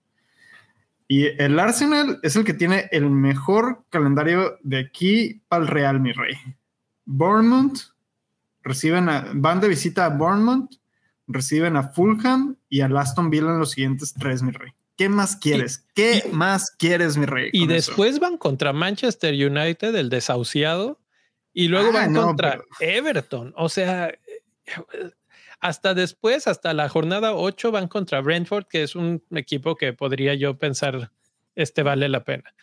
Y el Arsenal es el que tiene el mejor calendario de aquí para el Real, mi rey. Bournemouth, reciben a, van de visita a Bournemouth, reciben a Fulham y a Aston Villa en los siguientes tres, mi rey. ¿Qué más quieres? ¿Qué más quieres, mi rey?
Y después van contra Manchester United, el desahuciado, y luego ah, van contra Everton. O sea, hasta después, hasta la jornada 8, van contra Brentford, que es un equipo que podría yo pensar, este vale la pena.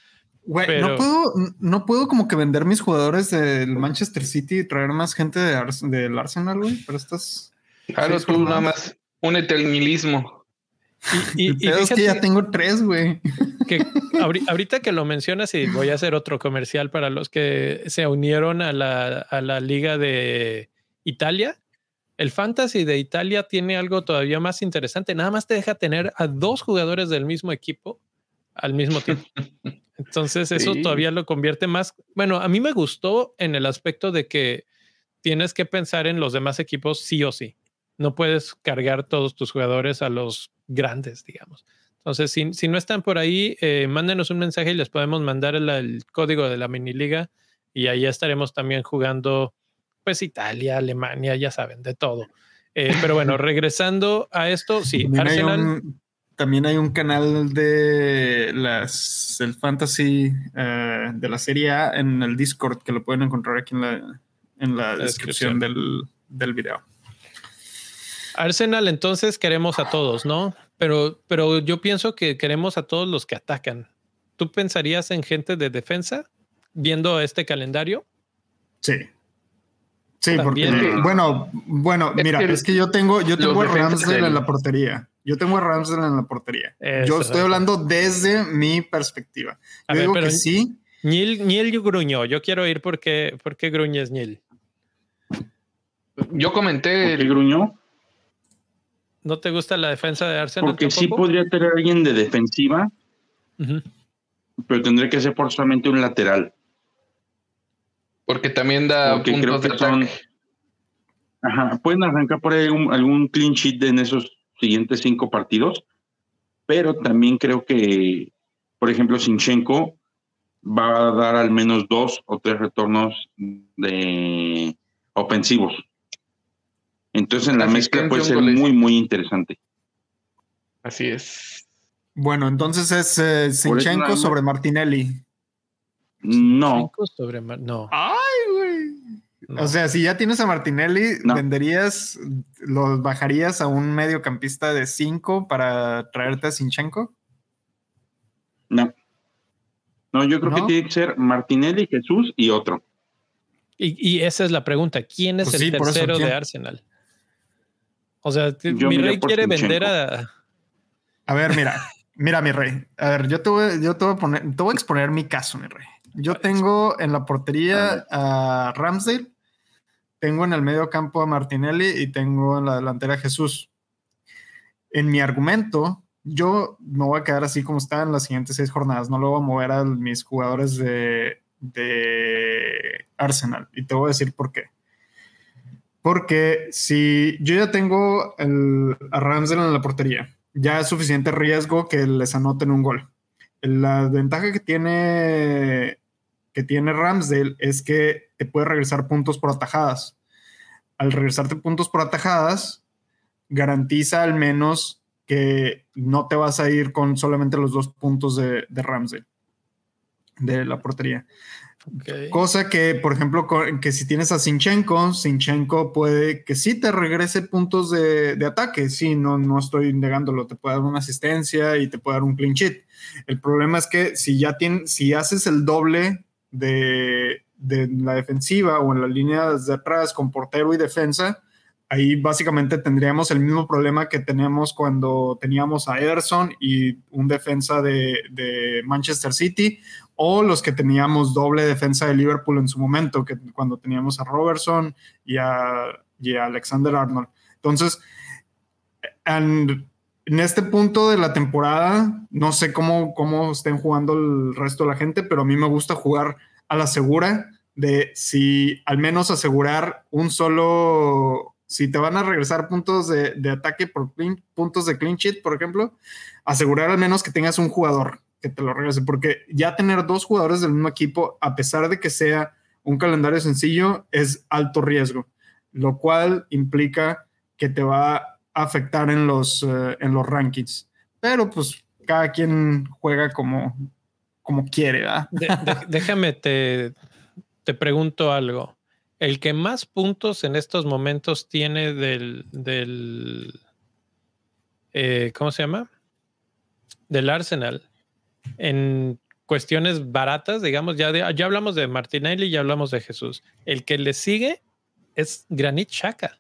Güey, no puedo, no puedo como que vender mis jugadores del Manchester City y traer más gente del Arsenal, güey, pero estás.
Claro, tú nada más únete al nihilismo.
Y, y, es que ya tengo tres, güey.
Que ahorita que lo mencionas, y voy a hacer otro comercial para los que se unieron a la, a la Liga de Italia. El Fantasy de Italia tiene algo todavía más interesante. Nada más te deja tener a dos jugadores del mismo equipo al mismo tiempo. Entonces, eso todavía lo convierte más. Bueno, a mí me gustó en el aspecto de que tienes que pensar en los demás equipos sí o sí. No puedes cargar todos tus jugadores a los grandes, digamos. Entonces, si, si no están por ahí, eh, mándenos un mensaje y les podemos mandar el, código de la mini liga y ahí estaremos también jugando pues Italia, Alemania, ya saben, de todo. Eh, pero bueno, regresando a esto, sí,
también Arsenal. Hay un, también hay un canal de las el fantasy eh, de la serie A en el Discord que lo pueden encontrar aquí en la, en la, descripción, Del, del, video.
Arsenal, entonces queremos a todos, ¿no? Pero, pero yo pienso que queremos a todos los que atacan. ¿Tú pensarías en gente de defensa viendo este calendario?
Sí. Sí, porque, bueno, bueno, mira, es que yo tengo, yo tengo a Ramsdale en la portería. Yo tengo a Ramsdale en la portería. yo estoy hablando desde mi perspectiva. Yo digo que sí.
Niel, Niel gruñó. Yo quiero ir porque, porque gruñes Niel.
Yo comenté.
¿Por gruñó?
¿No te gusta la defensa de Arsenal?
Porque sí podría tener alguien de defensiva, pero tendría que ser por solamente un lateral.
Porque también da puntos de ataque.
ajá, pueden arrancar por ahí algún clean sheet en esos siguientes cinco partidos, pero también creo que, por ejemplo, Sinchenko va a dar al menos dos o tres retornos de ofensivos. Entonces en la mezcla puede ser muy, muy interesante.
Así es.
Bueno, entonces es eh, Sinchenko sobre Martinelli.
No.
Sobre no.
Ay, güey. O sea, si ya tienes a Martinelli, venderías, los bajarías a un mediocampista de 5 para traerte a Sinchenko?
No. No, yo creo que tiene que ser Martinelli, Jesús y otro.
Y, esa es la pregunta. ¿Quién es pues el tercero de Arsenal? O sea, mi rey quiere vender a.
A ver, mira, mira, mi rey. A ver, yo te voy, yo te voy a poner, te voy a exponer mi caso, mi rey. Yo tengo en la portería a Ramsdale, tengo en el medio campo a Martinelli y tengo en la delantera a Jesús. En mi argumento, yo me voy a quedar así como está en las siguientes seis jornadas. No lo voy a mover a mis jugadores de, Arsenal. Y te voy a decir por qué. Porque si yo ya tengo a Ramsdale en la portería, ya es suficiente riesgo que les anoten un gol. La ventaja que tiene que tiene Ramsdale es que te puede regresar puntos por atajadas. Al regresarte puntos por atajadas, garantiza al menos que no te vas a ir con solamente los dos puntos de, de Ramsdale, de la portería. Cosa que, por ejemplo, que si tienes a Sinchenko, Sinchenko puede que sí te regrese puntos de, ataque. Sí, no, no estoy negándolo. Te puede dar una asistencia y te puede dar un clean sheet. El problema es que si ya tienes, si haces el doble de, la defensiva o en las líneas de atrás con portero y defensa, ahí básicamente tendríamos el mismo problema que tenemos cuando teníamos a Ederson y un defensa de, de, Manchester City, o los que teníamos doble defensa de Liverpool en su momento, que cuando teníamos a Robertson y a, y a Alexander Arnold. Entonces, en, en este punto de la temporada, no sé cómo, cómo estén jugando el resto de la gente, pero a mí me gusta jugar a la segura de si al menos asegurar un solo, si te van a regresar puntos de, ataque por puntos de clean sheet, por ejemplo, asegurar al menos que tengas un jugador que te lo regrese, porque ya tener dos jugadores del mismo equipo, a pesar de que sea un calendario sencillo, es alto riesgo, lo cual implica que te va afectar en los, eh, en los rankings. Pero pues cada quien juega como, como quiere.
déjame, te, te pregunto algo. El que más puntos en estos momentos tiene del, del eh, ¿cómo se llama? Del Arsenal. En cuestiones baratas, digamos, ya, ya hablamos de Martinelli, ya hablamos de Jesús. El que le sigue es Granit Xhaka,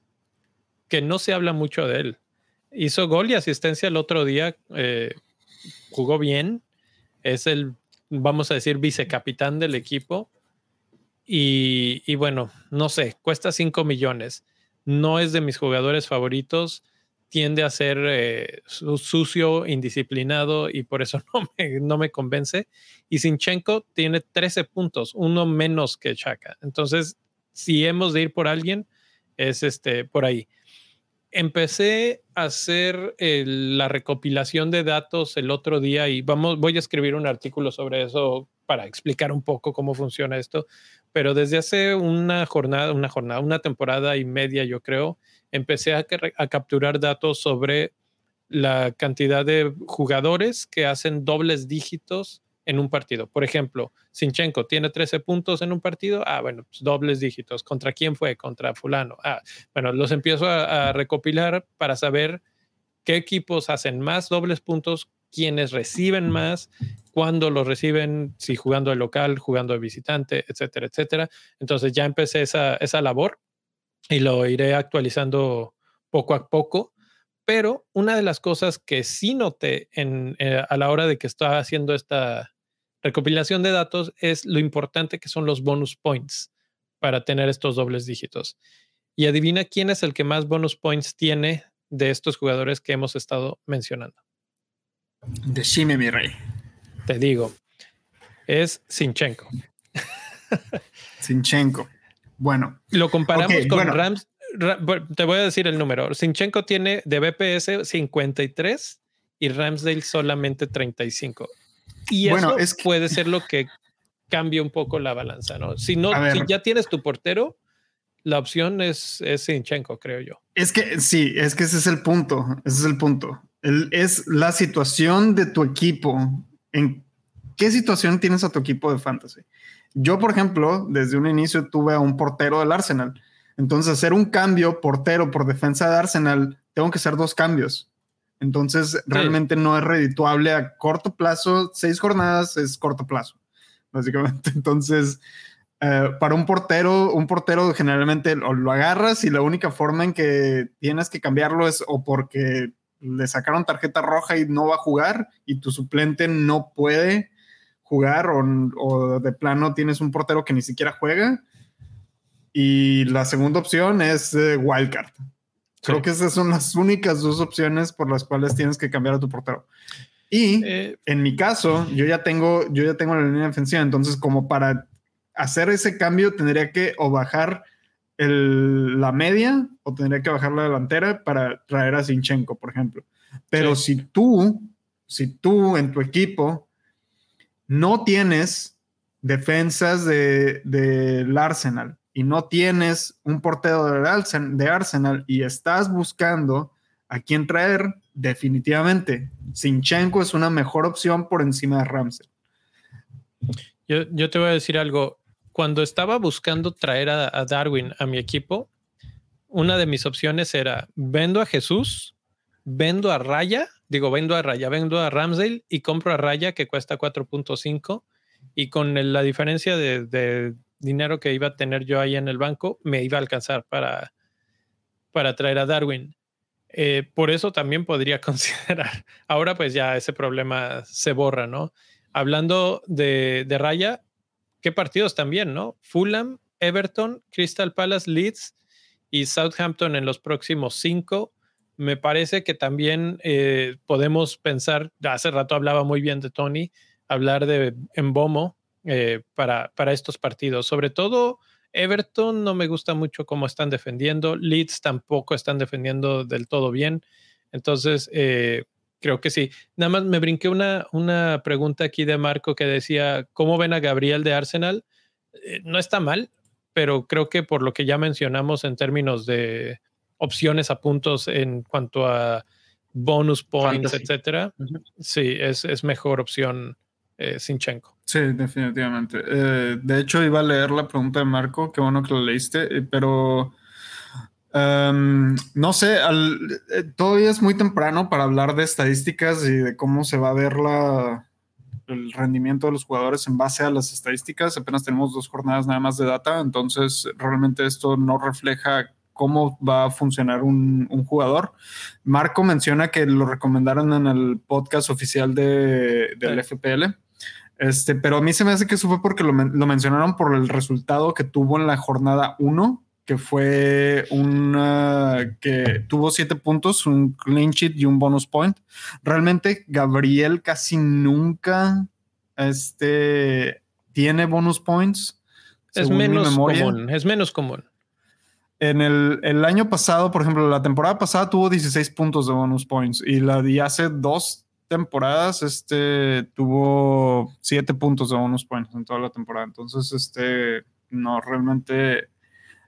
que no se habla mucho de él. Hizo gol y asistencia el otro día, eh, jugó bien, es el, vamos a decir, vicecapitán del equipo y, bueno, no sé, cuesta 5 millones. No es de mis jugadores favoritos. Tiende a ser eh, sucio, indisciplinado y por eso no me, no me convence. Y Sinchenko tiene 13 puntos, uno menos que Chaka. Entonces, si hemos de ir por alguien, es este por ahí. Empecé a hacer la recopilación de datos el otro día y vamos, voy a escribir un artículo sobre eso para explicar un poco cómo funciona esto, pero desde hace una jornada, una jornada, una temporada y media, yo creo, empecé a, capturar datos sobre la cantidad de jugadores que hacen dobles dígitos en un partido. Por ejemplo, Sinchenko tiene 13 puntos en un partido. Ah, bueno, pues dobles dígitos. ¿Contra quién fue? Contra fulano. Ah, bueno, los empiezo a, a recopilar para saber qué equipos hacen más dobles puntos, quiénes reciben más cuándo lo reciben, si jugando de local, jugando de visitante, etcétera, etcétera. Entonces ya empecé esa, esa labor y lo iré actualizando poco a poco. Pero una de las cosas que sí noté en, eh, a la hora de que estaba haciendo esta recopilación de datos es lo importante que son los bonus points para tener estos dobles dígitos. Y adivina quién es el que más bonus points tiene de estos jugadores que hemos estado mencionando.
Decime, mi rey
te digo, es Sinchenko.
Sinchenko. Bueno.
Lo comparamos con Rams. te voy a decir el número. Sinchenko tiene de BPS 53 y Ramsdale solamente 35. Y eso puede ser lo que cambie un poco la balanza, ¿no? Si no, si ya tienes tu portero, la opción es, es Sinchenko, creo yo.
Es que sí, es que ese es el punto. Ese es el punto. es la situación de tu equipo ¿en qué situación tienes a tu equipo de fantasy? Yo, por ejemplo, desde un inicio tuve a un portero del Arsenal. Entonces, hacer un cambio portero por defensa de Arsenal, tengo que hacer dos cambios. Entonces, realmente no es redituable a corto plazo. Seis jornadas es corto plazo, básicamente. Entonces, eh, para un portero, un portero generalmente lo, lo agarras y la única forma en que tienes que cambiarlo es o porque le sacaron tarjeta roja y no va a jugar y tu suplente no puede jugar o, de plano tienes un portero que ni siquiera juega. Y la segunda opción es eh, wildcard. Creo que esas son las únicas dos opciones por las cuales tienes que cambiar a tu portero. Y eh, en mi caso, yo ya tengo, yo ya tengo la línea defensiva, entonces como para hacer ese cambio tendría que o bajar la media o tendría que bajar la delantera para traer a Sinchenko, por ejemplo. Pero si tú, si tú en tu equipo no tienes defensas del de, Arsenal y no tienes un portero de, Arsenal y estás buscando a quién traer, definitivamente Sinchenko es una mejor opción por encima de Ramsey.
Yo, yo te voy a decir algo cuando estaba buscando traer a, Darwin a mi equipo, una de mis opciones era vendo a Jesús, vendo a Raya, digo, vendo a Raya, vendo a Ramsdale y compro a Raya que cuesta 4.5 y con la diferencia de, dinero que iba a tener yo ahí en el banco, me iba a alcanzar para, para traer a Darwin. Eh, por eso también podría considerar. Ahora pues ya ese problema se borra, ¿no? Hablando de, de Raya, ¿qué partidos también, no? Fulham, Everton, Crystal Palace, Leeds y Southampton en los próximos cinco. Me parece que también eh, podemos pensar, hace rato hablaba muy bien de Tony, hablar de Embomo eh, para, para estos partidos. Sobre todo Everton no me gusta mucho cómo están defendiendo, Leeds tampoco están defendiendo del todo bien. Entonces, eh, creo que sí. Nada más me brinqué una, una pregunta aquí de Marco que decía, ¿cómo ven a Gabriel de Arsenal? no está mal, pero creo que por lo que ya mencionamos en términos de opciones a puntos en cuanto a bonus points, etcétera, sí, es, es, mejor opción eh, Sinchenko.
Sí, definitivamente. Eh, de hecho, iba a leer la pregunta de Marco, qué bueno que lo leíste, eh, pero em, no sé, todavía es muy temprano para hablar de estadísticas y de cómo se va a ver la, el rendimiento de los jugadores en base a las estadísticas. Apenas tenemos dos jornadas nada más de data, entonces realmente esto no refleja cómo va a funcionar un, jugador. Marco menciona que lo recomendaron en el podcast oficial de, del FPL. Este, pero a mí se me hace que eso fue porque lo, lo mencionaron por el resultado que tuvo en la jornada 1 que fue una que tuvo siete puntos, un clean sheet y un bonus point. Realmente Gabriel casi nunca este, tiene bonus points.
Es menos común, es menos común.
En el, el, año pasado, por ejemplo, la temporada pasada tuvo 16 puntos de bonus points y la de hace dos temporadas este, tuvo siete puntos de bonus points en toda la temporada. Entonces, este, no, realmente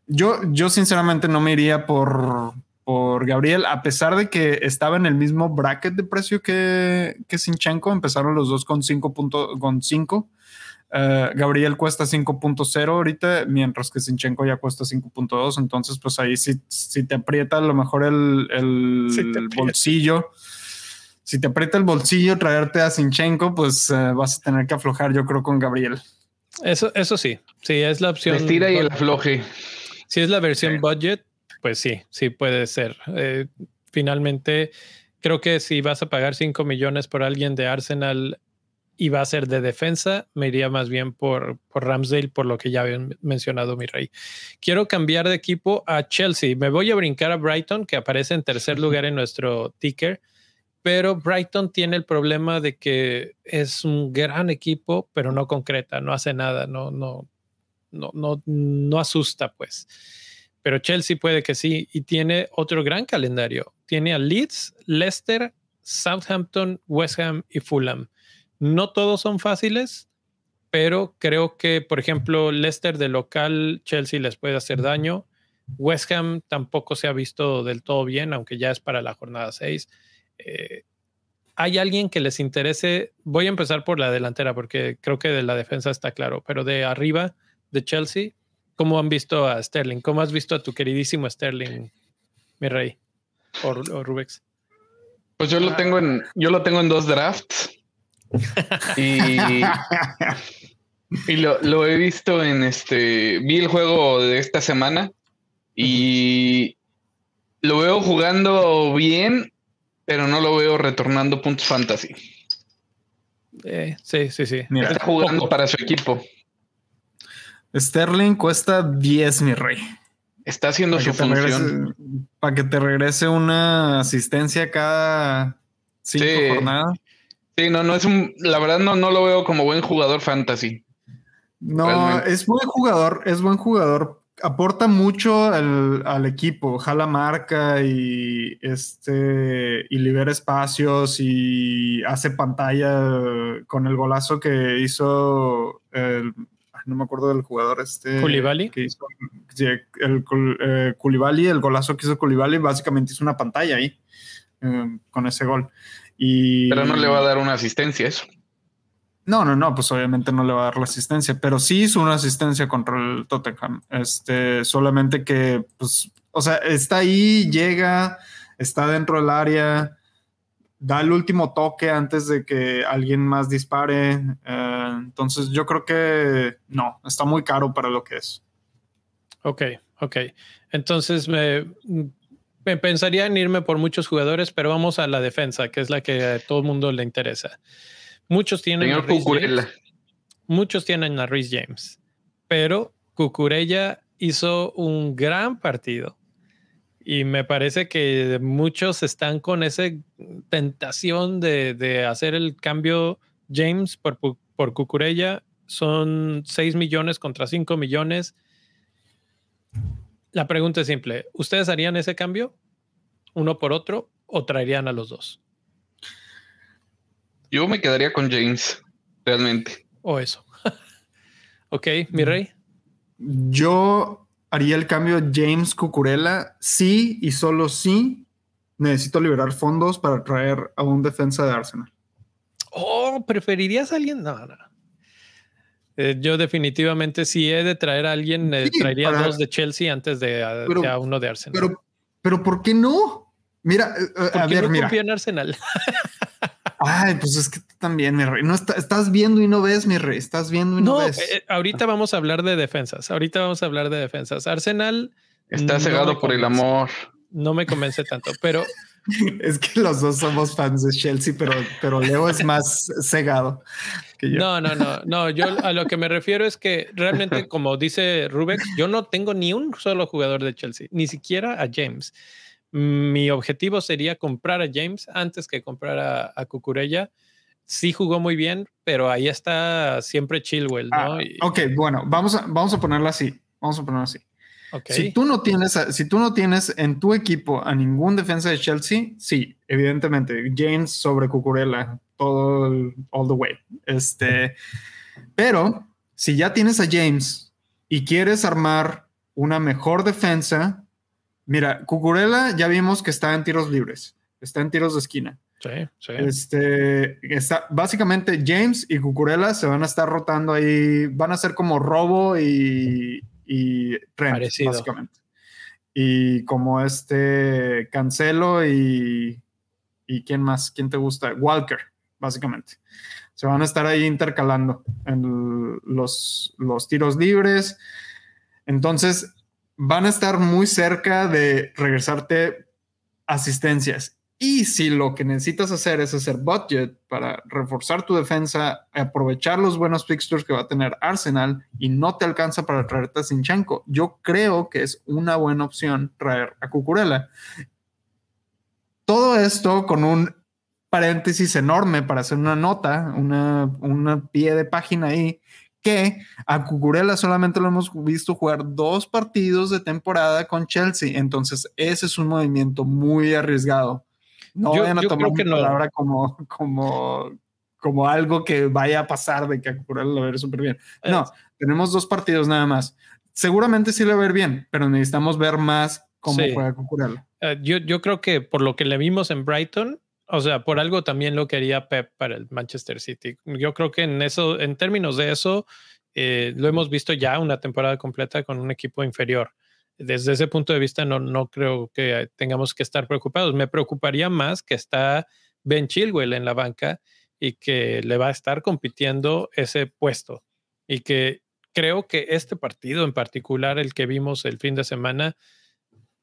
yo, yo sinceramente no me iría por, por Gabriel, a pesar de que estaba en el mismo bracket de precio que, que Sinchenko, empezaron los dos con 5 con 5. Eh, Gabriel cuesta 5.0 ahorita, mientras que Sinchenko ya cuesta 5.2. Entonces, pues ahí si, si te aprieta a lo mejor el, el, bolsillo, si te aprieta el bolsillo traerte a Sinchenko, pues eh, vas a tener que aflojar, yo creo, con Gabriel.
Eso, eso sí, sí, es la opción.
Estira y el afloje.
Si es la versión budget, pues sí, sí puede ser. Eh, finalmente, creo que si vas a pagar 5 millones por alguien de Arsenal y va a ser de defensa, me iría más bien por, por Ramsdale, por lo que ya habían mencionado mi rey. Quiero cambiar de equipo a Chelsea. Me voy a brincar a Brighton, que aparece en tercer lugar en nuestro ticker, pero Brighton tiene el problema de que es un gran equipo, pero no concreta, no hace nada, no, no, no, no, no asusta, pues. Pero Chelsea puede que sí, y tiene otro gran calendario. Tiene a Leeds, Leicester, Southampton, West Ham y Fulham. No todos son fáciles, pero creo que, por ejemplo, Leicester de local, Chelsea les puede hacer daño. West Ham tampoco se ha visto del todo bien, aunque ya es para la jornada 6. Eh, ¿Hay alguien que les interese? Voy a empezar por la delantera porque creo que de la defensa está claro, pero de arriba, de Chelsea. ¿Cómo han visto a Sterling? ¿Cómo has visto a tu queridísimo Sterling, mi rey? O, Rubex.
Pues yo lo tengo en, yo lo tengo en dos drafts. y, y lo, lo, he visto en este. Vi el juego de esta semana y lo veo jugando bien, pero no lo veo retornando puntos fantasy.
Eh, sí, sí, sí.
Está jugando para su equipo.
Sterling cuesta 10, mi rey.
Está haciendo su función.
para que te regrese una asistencia cada cinco jornadas.
Sí, no, no es un. La verdad, no, no lo veo como buen jugador fantasy.
No, es buen jugador, es buen jugador. Aporta mucho al, equipo, jala marca y este y libera espacios y hace pantalla con el golazo que hizo el, no me acuerdo del jugador este.
Culibali.
Que hizo, el, eh, el golazo que hizo Culibali, básicamente hizo una pantalla ahí eh, con ese gol. Y,
pero no le va a dar una asistencia eso.
No, no, no, pues obviamente no le va a dar la asistencia, pero sí hizo una asistencia contra el Tottenham. Este, solamente que, pues, o sea, está ahí, llega, está dentro del área, da el último toque antes de que alguien más dispare. Eh, entonces yo creo que no, está muy caro para lo que es.
Ok, ok. Entonces me, pensaría en irme por muchos jugadores, pero vamos a la defensa, que es la que a todo el mundo le interesa. Muchos tienen, a James, muchos tienen a Rhys James, pero Cucurella hizo un gran partido. Y me parece que muchos están con esa tentación de, hacer el cambio James por, por Cucurella. Son 6 millones contra 5 millones la pregunta es simple. ¿Ustedes harían ese cambio? ¿Uno por otro? ¿O traerían a los dos?
Yo me quedaría con James, realmente.
O eso. ok, mi rey.
Yo haría el cambio James Cucurella sí y solo sí necesito liberar fondos para traer a un defensa de Arsenal.
Oh, ¿preferirías a alguien? No, no. Eh, yo definitivamente si he de traer a alguien, eh, traería dos de Chelsea antes de a, uno de Arsenal.
Pero, pero ¿por qué no? Mira, eh, a ver, no mira.
en Arsenal.
Ay, pues es que tú también, mi rey. No estás viendo y no ves, mi rey. Estás viendo y no, ves.
ahorita vamos a hablar de defensas. Ahorita vamos a hablar de defensas. Arsenal
está cegado por el amor.
No me convence tanto, pero
es que los dos somos fans de Chelsea, pero, pero Leo es más cegado.
No, no, no, no. Yo a lo que me refiero es que realmente, como dice Rubex, yo no tengo ni un solo jugador de Chelsea, ni siquiera a James. Mi objetivo sería comprar a James antes que comprar a, a Cucurella. Sí jugó muy bien, pero ahí está siempre Chilwell, ¿no? Ah,
ok, bueno, vamos a, vamos a ponerlo así. Vamos a ponerlo así. Si tú no tienes, si tú no tienes en tu equipo a ningún defensa de Chelsea, sí, evidentemente, James sobre Cucurella, todo all the way. Este, pero si ya tienes a James y quieres armar una mejor defensa, mira, Cucurella ya vimos que está en tiros libres, está en tiros de esquina.
Sí, sí.
Este, está, básicamente James y Cucurella se van a estar rotando ahí, van a ser como Robo y, y Trent, básicamente. Y como este Cancelo y, y quién más, quién te gusta, Walker, básicamente. Se van a estar ahí intercalando en los, los tiros libres. Entonces, van a estar muy cerca de regresarte asistencias. Y si lo que necesitas hacer es hacer budget para reforzar tu defensa, aprovechar los buenos fixtures que va a tener Arsenal y no te alcanza para traerte a Sinchenko, yo creo que es una buena opción traer a Cucurella. Todo esto con un paréntesis enorme para hacer una nota, una, pie de página ahí, que a Cucurella solamente lo hemos visto jugar dos partidos de temporada con Chelsea. Entonces, ese es un movimiento muy arriesgado no vayan a tomar mi palabra como, como, como algo que vaya a pasar de que a Cucurella lo ver súper bien. No, tenemos dos partidos nada más. Seguramente sí le va a ver bien, pero necesitamos ver más cómo juega Cucurella.
Eh, yo, yo creo que por lo que le vimos en Brighton, o sea, por algo también lo quería Pep para el Manchester City. Yo creo que en eso, en términos de eso, eh, lo hemos visto ya una temporada completa con un equipo inferior desde ese punto de vista no, no creo que tengamos que estar preocupados. Me preocuparía más que está Ben Chilwell en la banca y que le va a estar compitiendo ese puesto. Y que creo que este partido en particular, el que vimos el fin de semana,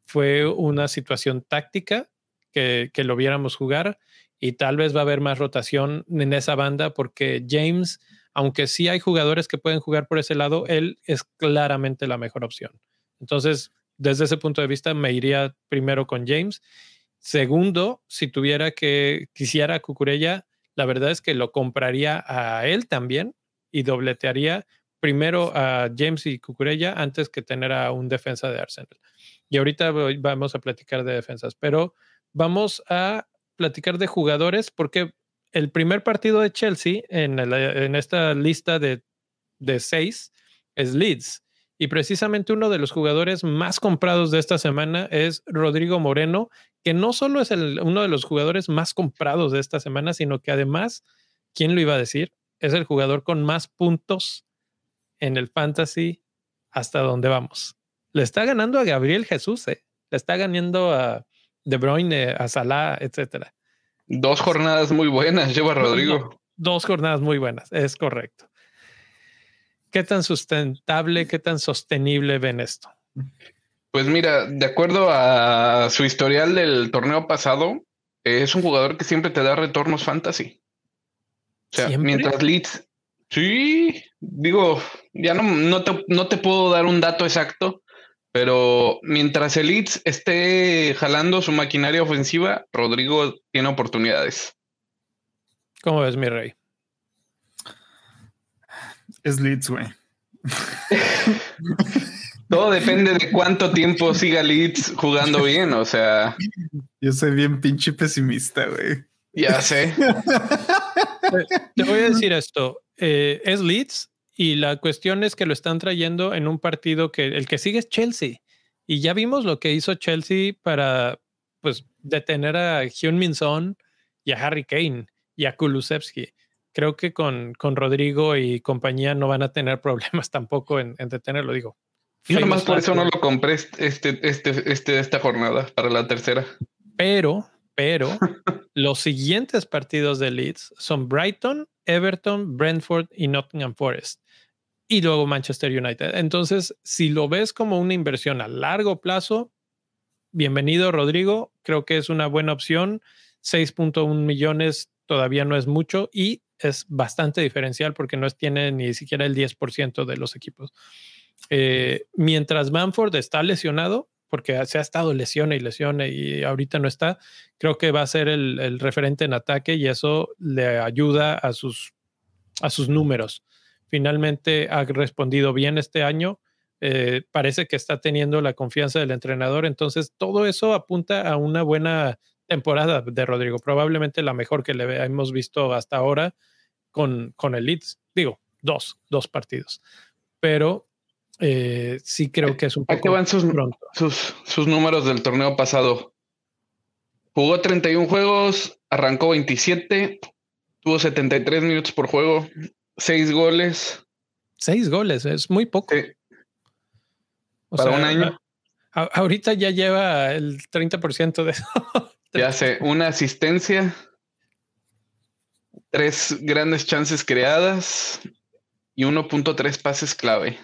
fue una situación táctica que, lo viéramos jugar y tal vez va a haber más rotación en esa banda porque James, aunque sí hay jugadores que pueden jugar por ese lado, él es claramente la mejor opción. Entonces, desde ese punto de vista, me iría primero con James. Segundo, si tuviera que, quisiera Cucurella, la verdad es que lo compraría a él también y dobletearía primero a James y Cucurella antes que tener a un defensa de Arsenal. Y ahorita vamos a platicar de defensas, pero vamos a platicar de jugadores porque el primer partido de Chelsea en, esta lista de, seis es Leeds. Y precisamente uno de los jugadores más comprados de esta semana es Rodrigo Moreno, que no solo es uno de los jugadores más comprados de esta semana, sino que además, ¿quién lo iba a decir? Es el jugador con más puntos en el fantasy hasta donde vamos. Le está ganando a Gabriel Jesús, ¿eh? le está ganando a De Bruyne, a Salah, etcétera.
Dos jornadas muy buenas lleva Rodrigo.
dos jornadas muy buenas, es correcto. ¿Qué tan sustentable, qué tan sostenible ven esto?
Pues mira, de acuerdo a su historial del torneo pasado, es un jugador que siempre te da retornos fantasy. O sea, mientras Leeds, sí, digo, ya no, no, te, no te puedo dar un dato exacto, pero mientras el Leeds esté jalando su maquinaria ofensiva, Rodrigo tiene oportunidades.
¿Cómo ves, mi rey?
Es Leeds, güey.
Todo depende de cuánto tiempo siga Leeds jugando bien, o sea.
Yo soy bien pinche pesimista, güey.
Ya sé.
Te voy a decir esto. Eh, es Leeds y la cuestión es que lo están trayendo en un partido que el que sigue es Chelsea. Y ya vimos lo que hizo Chelsea para pues detener a Hyun Min Son y a Harry Kane y a Kulusevski. Creo que con, con Rodrigo y compañía no van a tener problemas tampoco en, en detenerlo. Digo,
yo nomás por eso no lo compré este, este, este, esta jornada para la tercera.
Pero, pero los siguientes partidos de Leeds son Brighton, Everton, Brentford y Nottingham Forest. Y luego Manchester United. Entonces, si lo ves como una inversión a largo plazo, bienvenido Rodrigo. Creo que es una buena opción. 6.1 millones todavía no es mucho y es bastante diferencial porque no tiene ni siquiera el 10% de los equipos. Eh, mientras Manford está lesionado, porque se ha estado lesione y lesione y ahorita no está, creo que va a ser el, referente en ataque y eso le ayuda a sus, a sus números. Finalmente ha respondido bien este año. Eh, parece que está teniendo la confianza del entrenador. Entonces, todo eso apunta a una buena temporada de Rodrigo. Probablemente la mejor que le hemos visto hasta ahora con, con el Leeds. Digo, dos, dos partidos. Pero eh, sí creo que es un
poco. van sus, sus, sus, números del torneo pasado. Jugó 31 juegos, arrancó 27, tuvo 73 minutos por juego, 6 goles.
6 goles, es muy poco.
Para un año.
ahorita ya lleva el 30% de eso.
ya hace una asistencia, tres grandes chances creadas y 1.3 pases clave.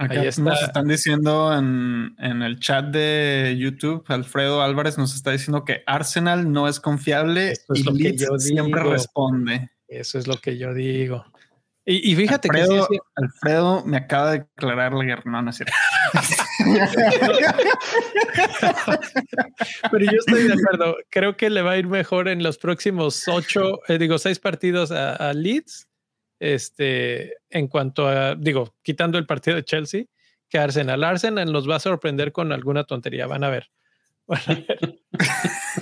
Acá nos están diciendo en, el chat de YouTube, Alfredo Álvarez nos está diciendo que Arsenal no es confiable y Leeds siempre responde.
Eso es lo que yo digo. Y, fíjate
que Alfredo me acaba de declarar la guerra. No, no es cierto.
Pero yo estoy de acuerdo. Creo que le va a ir mejor en los próximos ocho, eh, digo, seis partidos a Leeds este, en cuanto a, digo, quitando el partido de Chelsea, que Arsenal. Arsenal nos va a sorprender con alguna tontería, van a ver.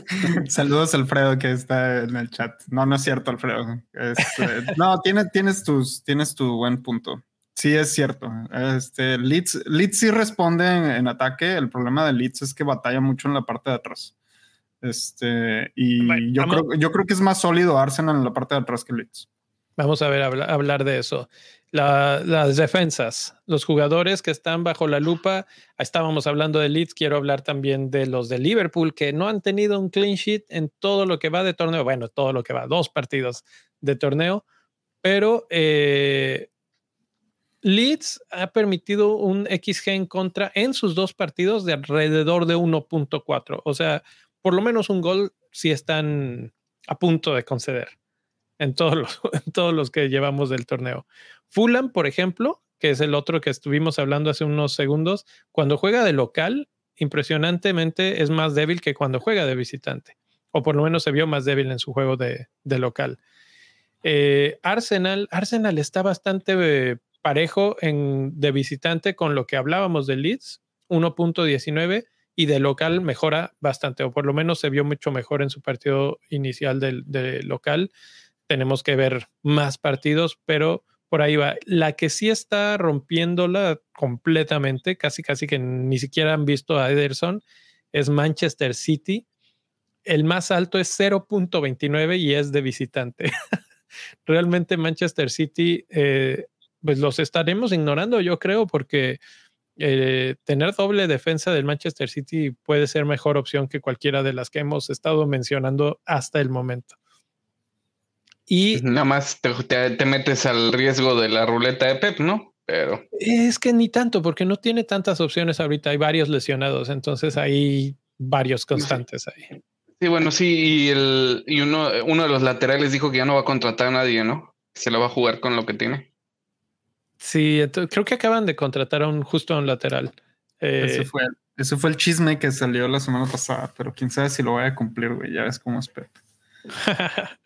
Saludos Alfredo que está en el chat. No, no es cierto, Alfredo. Este, no, tienes, tienes, tus, tienes tu buen punto. Sí, es cierto. Este, Leeds, Leeds sí responde en, ataque. El problema de Leeds es que batalla mucho en la parte de atrás. Este, y yo, creo, yo creo que es más sólido Arsenal en la parte de atrás que Leeds.
Vamos a ver, hablar de eso. las defensas, los jugadores que están bajo la lupa. Estábamos hablando de Leeds, quiero hablar también de los de Liverpool, que no han tenido un clean sheet en todo lo que va de torneo. Bueno, todo lo que va, dos partidos de torneo, pero eh, Leeds ha permitido un XG en contra en sus dos partidos de alrededor de 1.4. O sea, por lo menos un gol si están a punto de conceder en todos los, en todos los que llevamos del torneo. Fulham, por ejemplo, que es el otro que estuvimos hablando hace unos segundos, cuando juega de local, impresionantemente es más débil que cuando juega de visitante, o por lo menos se vio más débil en su juego de, local. Eh, Arsenal, Arsenal está bastante eh, parejo en, de visitante con lo que hablábamos de Leeds, 1.19, y de local mejora bastante, o por lo menos se vio mucho mejor en su partido inicial de, de local tenemos que ver más partidos, pero por ahí va. La que sí está rompiéndola completamente, casi casi que ni siquiera han visto a Ederson, es Manchester City. El más alto es 0.29 y es de visitante. Realmente Manchester City, eh, pues los estaremos ignorando, yo creo, porque eh, tener doble defensa del Manchester City puede ser mejor opción que cualquiera de las que hemos estado mencionando hasta el momento.
Y nada más te, metes al riesgo de la ruleta de Pep, ¿no? pero.
Es que ni tanto, porque no tiene tantas opciones ahorita. Hay varios lesionados, entonces hay varios constantes ahí.
Sí, bueno, sí, y, el, y uno, uno de los laterales dijo que ya no va a contratar a nadie, ¿no? Se lo va a jugar con lo que tiene.
Sí, creo que acaban de contratar a un justo a un lateral.
ese, eh, fue, ese fue el chisme que salió la semana pasada, pero quién sabe si lo voy a cumplir, güey. Ya ves cómo espero.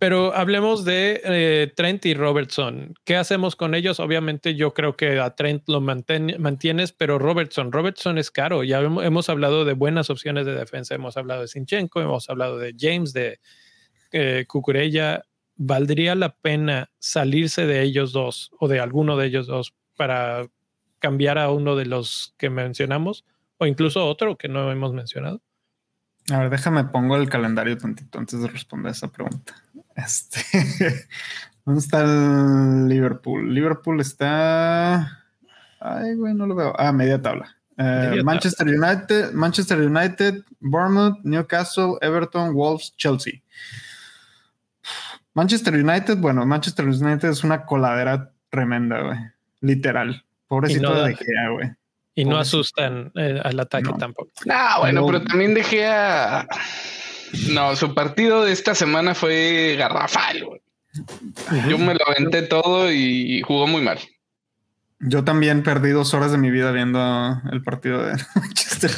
Pero hablemos de eh, Trent y Robertson. ¿Qué hacemos con ellos? Obviamente yo creo que a Trent lo mantienes, pero Robertson, Robertson es caro. Ya hemos, hablado de buenas opciones de defensa. Hemos hablado de Sinchenko, hemos hablado de James, de eh. ¿Valdría la pena salirse de ellos dos o de alguno de ellos dos para cambiar a uno de los que mencionamos o incluso otro que no hemos mencionado?
A ver, déjame pongo el calendario tantito antes de responder esa pregunta. Este, ¿Dónde está el Liverpool? Liverpool está. Ay, güey, no lo veo. Ah, media tabla. Eh, Manchester United, Manchester United, Bournemouth, Newcastle, Everton, Wolves, Chelsea. Manchester United, bueno, Manchester United es una coladera tremenda, güey. Literal. Pobrecito de Gea, güey.
Y no asustan eh, al ataque tampoco.
No, bueno, pero también dejé a. No, su partido de esta semana fue garrafal. Yo me lo aventé todo y jugó muy mal.
Yo también perdí dos horas de mi vida viendo el partido de Manchester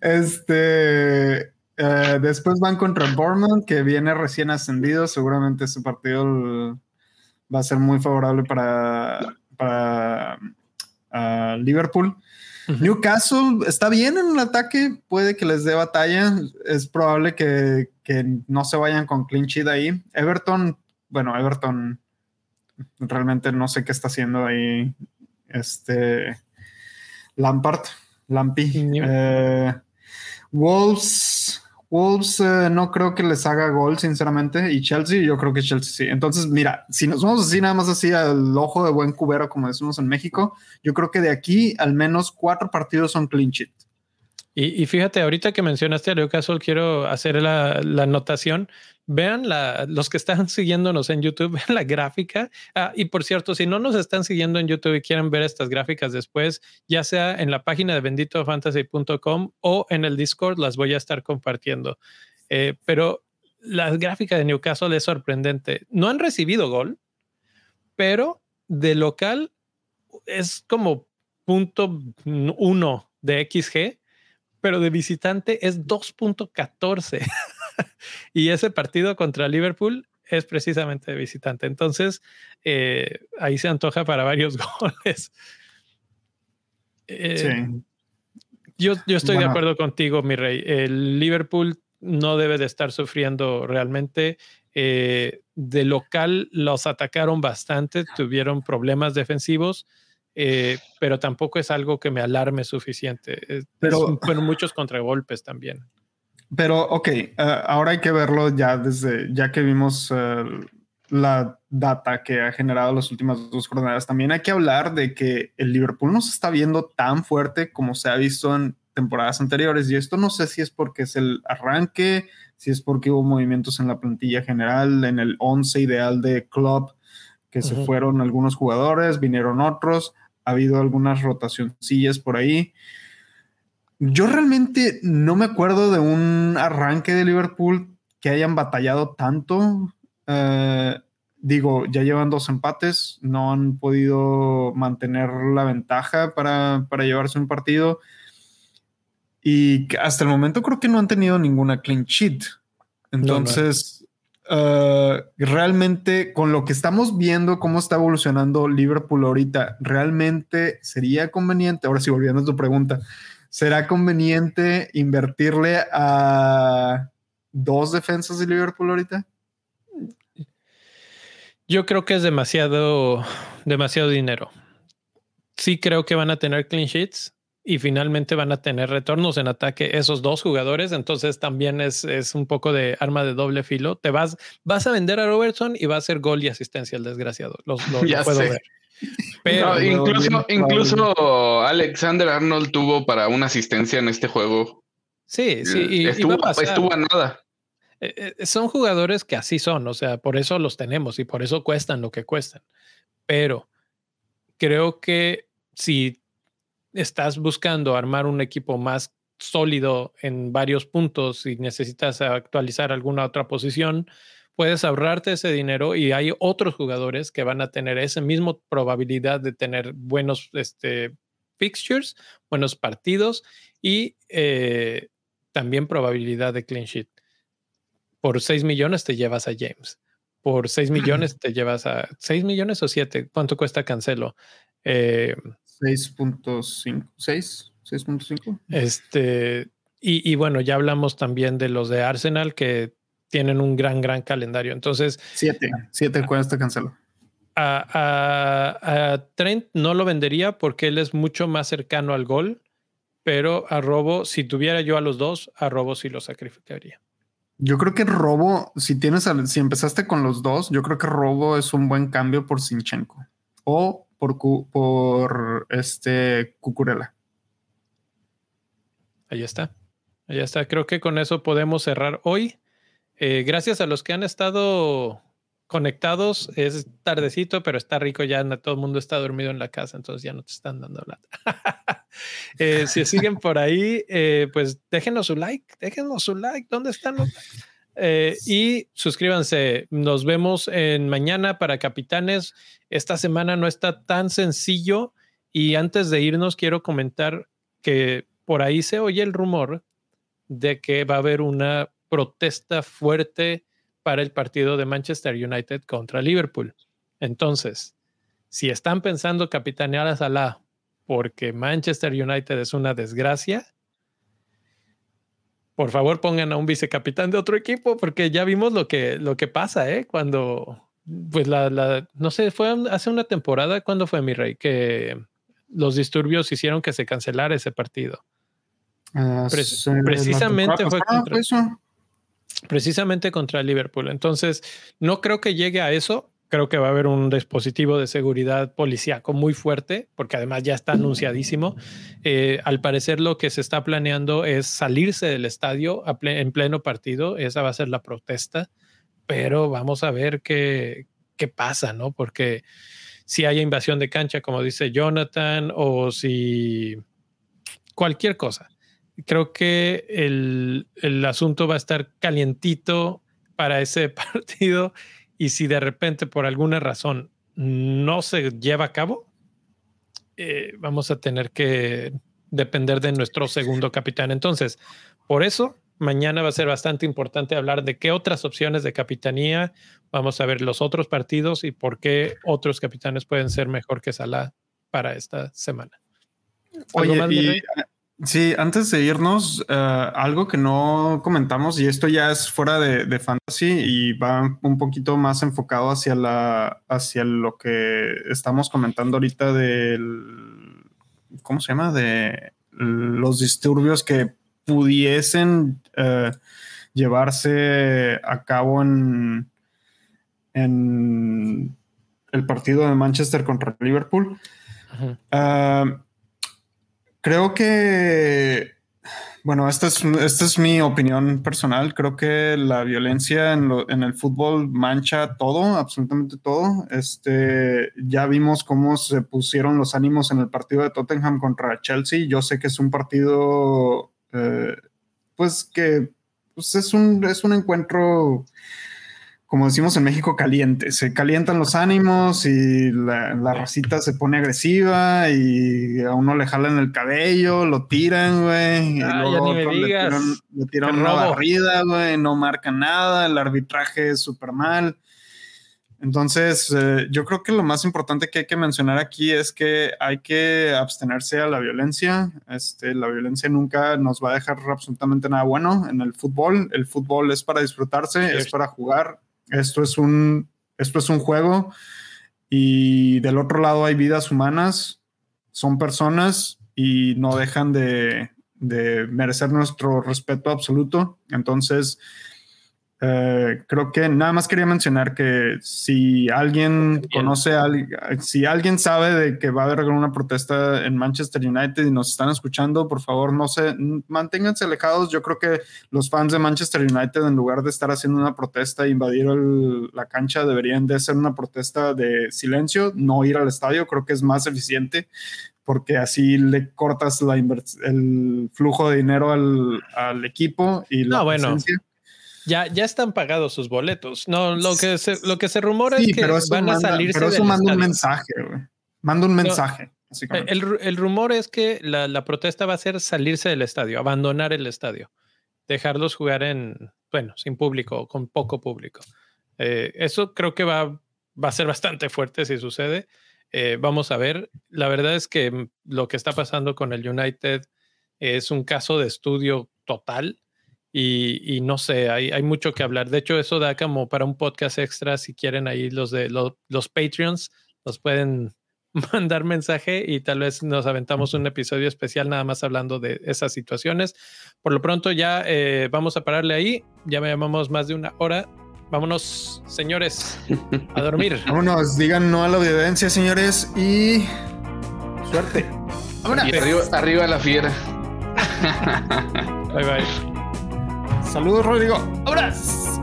este. Eh, después van contra Bournemouth, que viene recién ascendido. Seguramente su partido va a ser muy favorable para para Liverpool. Newcastle está bien en el ataque, puede que les dé batalla. Es probable que, no se vayan con clean sheet ahí. Everton, bueno, Everton realmente no sé qué está haciendo ahí. Este Lampard, Lampi. Eh, Wolves Wolves eh, no creo que les haga gol, sinceramente. Y Chelsea, yo creo que Chelsea sí. Entonces, mira, si nos vamos así, nada más así al ojo de buen cubero, como decimos en México, yo creo que de aquí al menos cuatro partidos son clean sheet.
Y, fíjate, ahorita que mencionaste a Newcastle, quiero hacer la, anotación. Vean la, los que están siguiéndonos en YouTube, vean la gráfica. Ah, y por cierto, si no nos están siguiendo en YouTube y quieren ver estas gráficas después, ya sea en la página de benditofantasy.com o en el Discord, las voy a estar compartiendo. Eh, pero la gráfica de Newcastle es sorprendente. No han recibido gol, pero de local es como punto uno de XG pero de visitante es 2.14. y ese partido contra Liverpool es precisamente de visitante. Entonces, eh, ahí se antoja para varios goles. Eh, sí. Yo, yo estoy de acuerdo contigo, mi rey. El Liverpool no debe de estar sufriendo realmente. Eh, de local los atacaron bastante, tuvieron problemas defensivos eh, pero tampoco es algo que me alarme suficiente. Pero fueron muchos contragolpes también.
Pero, ok, eh, ahora hay que verlo ya desde, ya que vimos eh, la data que ha generado las últimas dos jornadas, también hay que hablar de que el Liverpool no se está viendo tan fuerte como se ha visto en temporadas anteriores. Y esto no sé si es porque es el arranque, si es porque hubo movimientos en la plantilla general, en el 11 ideal de club, que se fueron algunos jugadores, vinieron otros ha habido algunas rotacioncillas por ahí. Yo realmente no me acuerdo de un arranque de Liverpool que hayan batallado tanto. Eh, digo, ya llevan dos empates, no han podido mantener la ventaja para, llevarse un partido. Y hasta el momento creo que no han tenido ninguna clean sheet. Entonces, Uh, realmente con lo que estamos viendo, cómo está evolucionando Liverpool ahorita, realmente sería conveniente, ahora sí volviendo a tu pregunta, ¿será conveniente invertirle a dos defensas de Liverpool ahorita?
Yo creo que es demasiado, demasiado dinero. Sí creo que van a tener clean sheets, y finalmente van a tener retornos en ataque esos dos jugadores. Entonces también es, es, un poco de arma de doble filo. Te vas, vas a vender a Robertson y va a ser gol y asistencia el desgraciado. Los, lo puedo ver.
Pero incluso, incluso Alexander Arnold tuvo para una asistencia en este juego.
Sí, sí.
Y, estuvo, estuvo a nada.
Eh, eh, son jugadores que así son, o sea, por eso los tenemos y por eso cuestan lo que cuestan. Pero creo que si estás buscando armar un equipo más sólido en varios puntos y necesitas actualizar alguna otra posición, puedes ahorrarte ese dinero y hay otros jugadores que van a tener esa misma probabilidad de tener buenos este, fixtures, buenos partidos y eh, también probabilidad de clean sheet. Por 6 millones te llevas a James. Por 6 millones te llevas a 6 millones o 7. ¿Cuánto cuesta Cancelo?
Eh, 6.5. 6. 6.5.
Este, y, y, bueno, ya hablamos también de los de Arsenal que tienen un gran, gran calendario. Entonces,
7. 7 cuesta Cancelo.
A, a, a, Trent no lo vendería porque él es mucho más cercano al gol, pero a Robo, si tuviera yo a los dos, a Robo sí lo sacrificaría.
Yo creo que Robo, si tienes, si empezaste con los dos, yo creo que Robo es un buen cambio por Sinchenko o por, por este Cucurella.
Ahí está. Ahí está. Creo que con eso podemos cerrar hoy. Eh, gracias a los que han estado conectados. Es tardecito, pero está rico. Ya todo el mundo está dormido en la casa, entonces ya no te están dando plata. eh, si siguen por ahí, eh, pues déjenos su like, déjenos su like. ¿Dónde están los eh, y suscríbanse. Nos vemos en mañana para capitanes. Esta semana no está tan sencillo. Y antes de irnos, quiero comentar que por ahí se oye el rumor de que va a haber una protesta fuerte para el partido de Manchester United contra Liverpool. Entonces, si están pensando capitanear a Salah porque Manchester United es una desgracia, por favor pongan a un vicecapitán de otro equipo porque ya vimos lo que, lo que pasa, ¿eh? Cuando, pues la, la, no sé, fue hace una temporada, ¿cuándo fue mi rey? Que los disturbios hicieron que se cancelara ese partido. Uh, precisamente fue contra, precisamente contra Liverpool. Entonces, no creo que llegue a eso. Creo que va a haber un dispositivo de seguridad policíaco muy fuerte, porque además ya está anunciadísimo. Eh, al parecer, lo que se está planeando es salirse del estadio en pleno partido. Esa va a ser la protesta, pero vamos a ver qué, qué pasa, ¿no? Porque si hay invasión de cancha, como dice Jonathan, o si cualquier cosa creo que el, el, asunto va a estar calientito para ese partido y si de repente por alguna razón no se lleva a cabo, eh, vamos a tener que depender de nuestro segundo capitán. Entonces, por eso, mañana va a ser bastante importante hablar de qué otras opciones de capitanía, vamos a ver los otros partidos y por qué otros capitanes pueden ser mejor que Salah para esta semana.
Oye, Sí, antes de irnos, eh, algo que no comentamos, y esto ya es fuera de, fantasy y va un poquito más enfocado hacia la, hacia lo que estamos comentando ahorita del, ¿cómo se llama? De los disturbios que pudiesen eh, llevarse a cabo en, en el partido de Manchester contra Liverpool. Creo que, bueno, esta es, esta es mi opinión personal. Creo que la violencia en, en, el fútbol mancha todo, absolutamente todo. Este, ya vimos cómo se pusieron los ánimos en el partido de Tottenham contra Chelsea. Yo sé que es un partido, eh, pues que pues es, un, es un encuentro como decimos en México, caliente. Se calientan los ánimos y la, la, racita se pone agresiva y a uno le jalan el cabello, lo tiran, güey. y
ah, luego ya ni le tiran,
le tiran una barrida, güey. No marcan nada. El arbitraje es súper mal. Entonces, eh, yo creo que lo más importante que hay que mencionar aquí es que hay que abstenerse a la violencia. Este, la violencia nunca nos va a dejar absolutamente nada bueno en el fútbol. El fútbol es para disfrutarse, es para jugar, esto es un, esto es un juego y del otro lado hay vidas humanas, son personas y no dejan de, merecer nuestro respeto absoluto. Entonces, Eh, creo que nada más quería mencionar que si alguien conoce a si alguien sabe de que va a haber una protesta en Manchester United y nos están escuchando, por favor, no se manténganse alejados. Yo creo que los fans de Manchester United, en lugar de estar haciendo una protesta e invadir la cancha, deberían de hacer una protesta de silencio, no ir al estadio. Creo que es más eficiente porque así le cortas la el flujo de dinero al, equipo y la
no, bueno. Ya, ya están pagados sus boletos. No, lo que se, lo que se rumora es que van a salirse.
Pero eso manda un mensaje, Manda un mensaje.
el, rumor es que la, protesta va a ser salirse del estadio, abandonar el estadio, dejarlos jugar en, bueno, sin público, con poco público. Eh, eso creo que va, va a ser bastante fuerte si sucede. Eh, vamos a ver. La verdad es que lo que está pasando con el United es un caso de estudio total y, no sé, hay, hay, mucho que hablar. De hecho, eso da como para un podcast extra. Si quieren ahí los de los, Patreons, nos pueden mandar mensaje y tal vez nos aventamos un episodio especial nada más hablando de esas situaciones. Por lo pronto ya eh, vamos a pararle ahí. Ya me llamamos más de una hora. Vámonos, señores, a dormir.
Vámonos, digan no a la evidencia, señores, y suerte.
Y arriba, arriba la fiera.
bye bye.
Saludos, Rodrigo. ¡Abrazos!